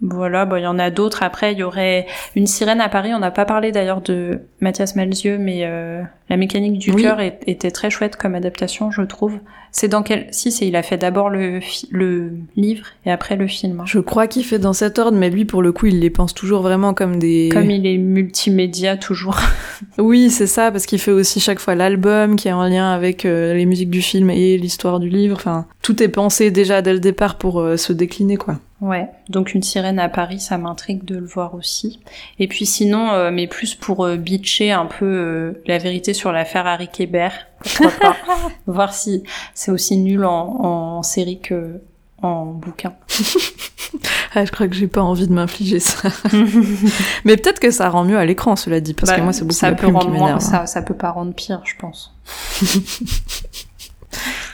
[SPEAKER 2] voilà, il y en a d'autres. Après, il y aurait une sirène à Paris, on n'a pas parlé d'ailleurs de Mathias Malzieu, mais euh, La mécanique du
[SPEAKER 1] Oui.
[SPEAKER 2] cœur est- était très chouette comme adaptation, je trouve. C'est dans quel... Si, c'est il a fait d'abord le, le livre et après le film. hein.
[SPEAKER 1] Je crois qu'il fait dans cet ordre, mais lui, pour le coup, il les pense toujours vraiment comme des.
[SPEAKER 2] Comme il est multimédia toujours.
[SPEAKER 1] Oui, c'est ça, parce qu'il fait aussi chaque fois l'album qui est en lien avec euh, les musiques du film et l'histoire du livre. Enfin, tout est pensé déjà dès le départ pour euh, se décliner, quoi.
[SPEAKER 2] Ouais, donc une sirène à Paris, ça m'intrigue de le voir aussi. Et puis sinon, euh, mais plus pour euh, bitcher un peu euh, la vérité sur l'affaire Harry Kéber, voir si c'est aussi nul en, en série que en bouquin.
[SPEAKER 1] Ah, je crois que j'ai pas envie de m'infliger ça. mais peut-être que ça rend mieux à l'écran, cela dit, parce
[SPEAKER 2] Bah,
[SPEAKER 1] que moi, c'est beaucoup
[SPEAKER 2] ça
[SPEAKER 1] la
[SPEAKER 2] peut
[SPEAKER 1] plume qui
[SPEAKER 2] rendre moins,
[SPEAKER 1] m'énerve. hein.
[SPEAKER 2] ça, ça peut pas rendre pire, je pense.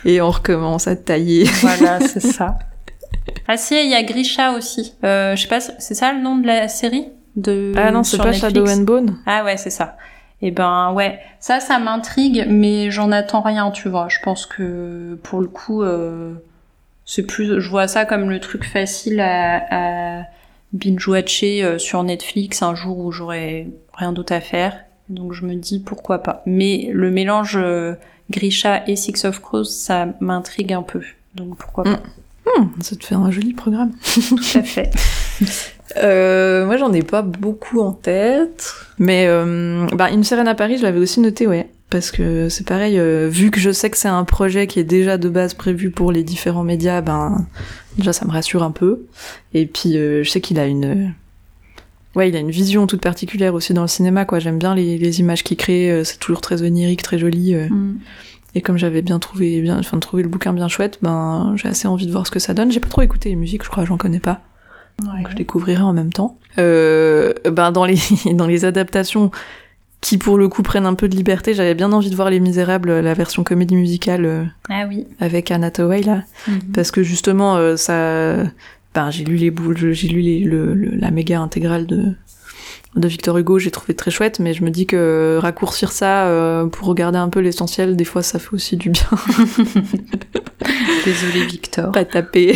[SPEAKER 1] Et on recommence à tailler.
[SPEAKER 2] Voilà, c'est ça. Ah si, il y a Grisha aussi. Euh, je sais pas, c'est ça le nom de la série? De
[SPEAKER 1] Ah non, c'est pas
[SPEAKER 2] Netflix?
[SPEAKER 1] Shadow and Bone
[SPEAKER 2] Ah ouais, c'est ça. Et ben ouais, ça, ça m'intrigue, mais j'en attends rien, tu vois. Je pense que pour le coup, euh, c'est plus, je vois ça comme le truc facile à, à binge-watcher euh, sur Netflix un jour où j'aurais rien d'autre à faire. Donc je me dis pourquoi pas. Mais le mélange euh, Grisha et Six of Crows, ça m'intrigue un peu. Donc pourquoi pas.
[SPEAKER 1] Hmm, ça te fait un joli programme.
[SPEAKER 2] Tout à fait.
[SPEAKER 1] Euh, moi, j'en ai pas beaucoup en tête. Mais euh, bah, Une sirène à Paris, je l'avais aussi noté, ouais. Parce que c'est pareil, euh, vu que je sais que c'est un projet qui est déjà de base prévu pour les différents médias, ben déjà ça me rassure un peu. Et puis je sais qu'il a une, ouais, il a une vision toute particulière aussi dans le cinéma, quoi. J'aime bien les, les images qu'il crée, c'est toujours très onirique, très joli. euh.
[SPEAKER 2] Mm.
[SPEAKER 1] Et comme j'avais bien trouvé, bien, enfin trouvé le bouquin bien chouette, ben j'ai assez envie de voir ce que ça donne. J'ai pas trop écouté les musiques, je crois, j'en connais pas. Donc je découvrirai en même temps. Euh, ben dans les dans les adaptations qui pour le coup prennent un peu de liberté, j'avais bien envie de voir Les Misérables, la version comédie musicale euh,
[SPEAKER 2] Ah oui.
[SPEAKER 1] avec Anna Thaoué là,
[SPEAKER 2] Mhm.
[SPEAKER 1] parce que justement euh, ça ben, j'ai lu les boules, j'ai lu les, le, le- la méga intégrale de, de Victor Hugo, j'ai trouvé très chouette, mais je me dis que raccourcir ça euh, pour regarder un peu l'essentiel, des fois ça fait aussi du bien.
[SPEAKER 2] Désolée Victor.
[SPEAKER 1] Pas taper.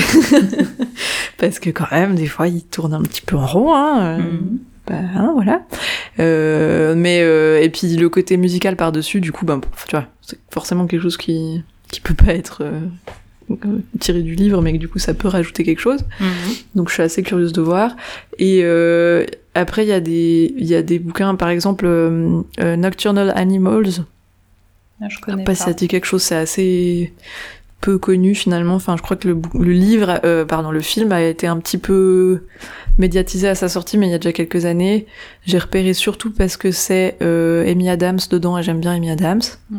[SPEAKER 1] Parce que quand même, des fois, il tourne un petit peu en rond, hein. euh,
[SPEAKER 2] Mhm.
[SPEAKER 1] bah, hein, voilà. Euh, mais euh, et puis le côté musical par dessus, du coup, ben, tu vois, c'est forcément quelque chose qui qui peut pas être euh, tiré du livre, mais que du coup, ça peut rajouter quelque chose.
[SPEAKER 2] Mhm.
[SPEAKER 1] Donc je suis assez curieuse de voir. Et après, il y a des y a des bouquins, par exemple euh, euh, Nocturnal Animals.
[SPEAKER 2] Ah, je connais
[SPEAKER 1] sais
[SPEAKER 2] pas.
[SPEAKER 1] ça dit quelque chose, c'est assez peu connu finalement. Enfin, je crois que le, livre, euh, pardon, le film a été un petit peu médiatisé à sa sortie, mais il y a déjà quelques années. J'ai repéré surtout parce que c'est Amy Adams dedans et j'aime bien Amy Adams.
[SPEAKER 2] Ouais.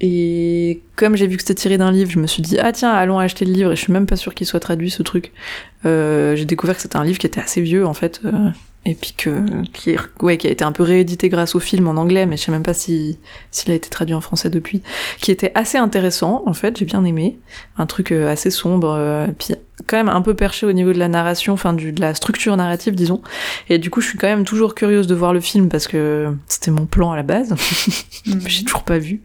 [SPEAKER 1] Et comme j'ai vu que c'était tiré d'un livre, je me suis dit ah tiens allons acheter le livre et je suis même pas sûre qu'il soit traduit ce truc. Euh, j'ai découvert que c'était un livre qui était assez vieux en fait euh, et puis que qui, est- ouais, qui a été un peu réédité grâce au film en anglais, mais je sais même pas si s'il a été traduit en français depuis. Qui était assez intéressant en fait, j'ai bien aimé, un truc euh, assez sombre, euh, puis quand même un peu perché au niveau de la narration, enfin du de la structure narrative disons. Et du coup je suis quand même toujours curieuse de voir le film parce que c'était mon plan à la base.
[SPEAKER 2] Mhm.
[SPEAKER 1] J'ai toujours pas vu.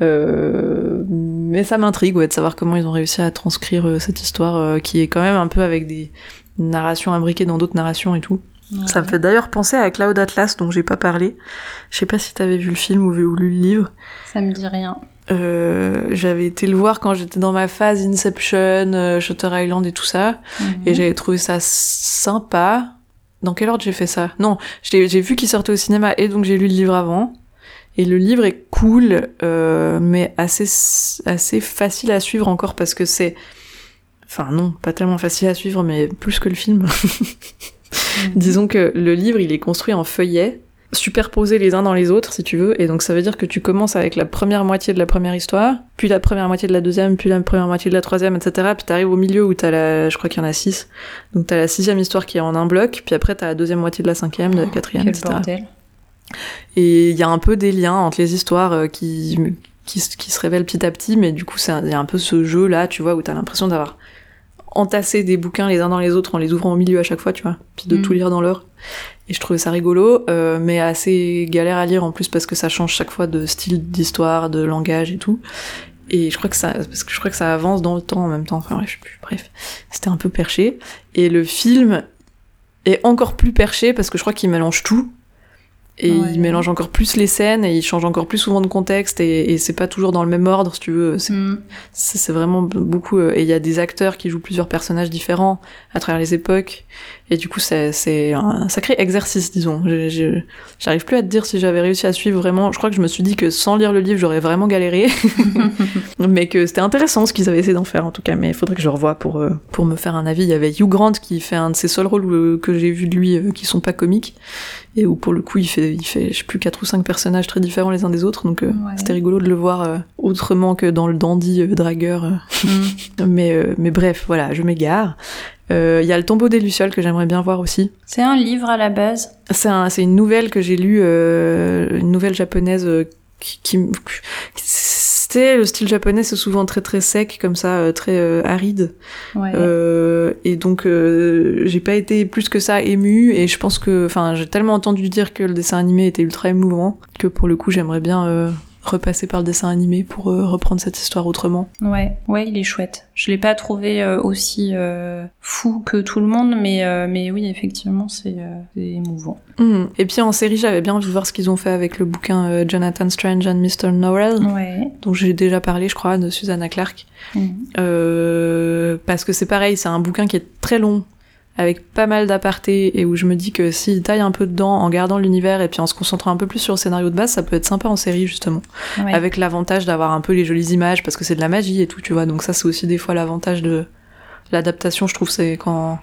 [SPEAKER 1] Euh, mais ça m'intrigue, ouais, de savoir comment ils ont réussi à transcrire cette histoire euh, qui est quand même un peu avec des narrations imbriquées dans d'autres narrations et tout. Ça me fait d'ailleurs penser à Cloud Atlas, dont j'ai pas parlé. Je sais pas si t'avais vu le film ou, vu- ou lu le livre.
[SPEAKER 2] Ça me dit rien.
[SPEAKER 1] Euh, j'avais été le voir quand j'étais dans ma phase Inception, euh, Shutter Island et tout ça.
[SPEAKER 2] Mhm.
[SPEAKER 1] Et j'avais trouvé ça sympa. Dans quel ordre j'ai fait ça? Non, j'ai j'ai vu qu'il sortait au cinéma et donc j'ai lu le livre avant. Et le livre est cool, euh, mais assez assez facile à suivre encore parce que c'est, enfin non, pas tellement facile à suivre, mais plus que le film.
[SPEAKER 2] Mhm.
[SPEAKER 1] Disons que le livre il est construit en feuillets superposés les uns dans les autres si tu veux et donc ça veut dire que tu commences avec la première moitié de la première histoire puis la première moitié de la deuxième puis la première moitié de la troisième etc puis t'arrives au milieu où t'as la je crois qu'il y en a six donc t'as la sixième histoire qui est en un bloc puis après t'as la deuxième moitié de la cinquième de la quatrième
[SPEAKER 2] Quel
[SPEAKER 1] etc
[SPEAKER 2] bordel.
[SPEAKER 1] et il y a un peu des liens entre les histoires euh, qui qui, se- qui se révèlent petit à petit mais du coup il y a un peu ce jeu là tu vois où t'as l'impression d'avoir entassé des bouquins les uns dans les autres en les ouvrant au milieu à chaque fois tu vois puis de
[SPEAKER 2] Mm.
[SPEAKER 1] tout lire dans l'ordre et je trouvais ça rigolo euh, mais assez galère à lire en plus parce que ça change chaque fois de style d'histoire de langage et tout. Et je crois que ça parce que je crois que ça avance dans le temps en même temps. Enfin ouais, je sais plus. Bref c'était un peu perché. Et le film est encore plus perché parce que je crois qu'il mélange tout et
[SPEAKER 2] Ouais.
[SPEAKER 1] il mélange encore plus les scènes et il change encore plus souvent de contexte et, et c'est pas toujours dans le même ordre si tu veux. C'est c'est vraiment beaucoup euh, et il y a des acteurs qui jouent plusieurs personnages différents à travers les époques et du coup c'est un sacré exercice disons. J'arrive plus à te dire si j'avais réussi à suivre vraiment. Je crois que je me suis dit que sans lire le livre j'aurais vraiment galéré. Mais que c'était intéressant ce qu'ils avaient essayé d'en faire en tout cas. Mais il faudrait que je le revoie pour euh, pour me faire un avis. Il y avait Hugh Grant qui fait un de ses seuls rôles euh, que j'ai vu de lui euh, qui sont pas comiques. Et où pour le coup il fait il fait je sais plus quatre ou cinq personnages très différents les uns des autres. Donc
[SPEAKER 2] Ouais.
[SPEAKER 1] c'était rigolo de le voir autrement que dans le dandy dragueur.
[SPEAKER 2] Mhm.
[SPEAKER 1] mais mais bref voilà je m'égare Euh, il y a le tombeau des lucioles que j'aimerais bien voir aussi
[SPEAKER 2] C'est un livre à la base.
[SPEAKER 1] c'est un, c'est une nouvelle que j'ai lue euh, une nouvelle japonaise euh, qui, qui m- c'était le style japonais c'est souvent très très sec comme ça euh, très euh, aride
[SPEAKER 2] Ouais.
[SPEAKER 1] euh, et donc euh, j'ai pas été plus que ça émue et je pense que enfin j'ai tellement entendu dire que le dessin animé était ultra émouvant que pour le coup j'aimerais bien euh, repasser par le dessin animé pour euh, reprendre cette histoire autrement.
[SPEAKER 2] Ouais, ouais, il est chouette. Je l'ai pas trouvé euh, aussi euh, fou que tout le monde, mais mais oui, effectivement, c'est émouvant.
[SPEAKER 1] Mhm. Et puis en série j'avais bien envie de voir ce qu'ils ont fait avec le bouquin Jonathan Strange and Mr. Norrell
[SPEAKER 2] Ouais.
[SPEAKER 1] dont j'ai déjà parlé je crois de Susanna Clark. Euh, parce que c'est pareil, c'est un bouquin qui est très long, avec pas mal d'apartés, et où je me dis que s'il taille un peu dedans, en gardant l'univers et puis en se concentrant un peu plus sur le scénario de base, ça peut être sympa en série justement.
[SPEAKER 2] Ouais.
[SPEAKER 1] Avec l'avantage d'avoir un peu les jolies images, parce que c'est de la magie et tout, tu vois. Donc ça, c'est aussi des fois l'avantage de l'adaptation, je trouve, c'est quand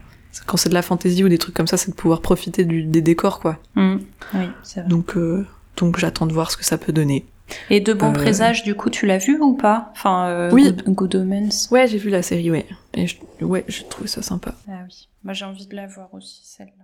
[SPEAKER 1] quand c'est de la fantaisie ou des trucs comme ça, c'est de pouvoir profiter du- des décors, quoi.
[SPEAKER 2] Oui, vrai.
[SPEAKER 1] Donc, euh, donc j'attends de voir ce que ça peut donner.
[SPEAKER 2] Et de bons
[SPEAKER 1] Euh,
[SPEAKER 2] présages, du coup, tu l'as vu ou pas? Enfin, euh,
[SPEAKER 1] Oui.
[SPEAKER 2] Good, Good Omens.
[SPEAKER 1] Ouais, j'ai vu la série, ouais. Et je- ouais, j'ai trouvé ça sympa.
[SPEAKER 2] Ah oui. Moi, j'ai envie de la voir aussi, celle-là.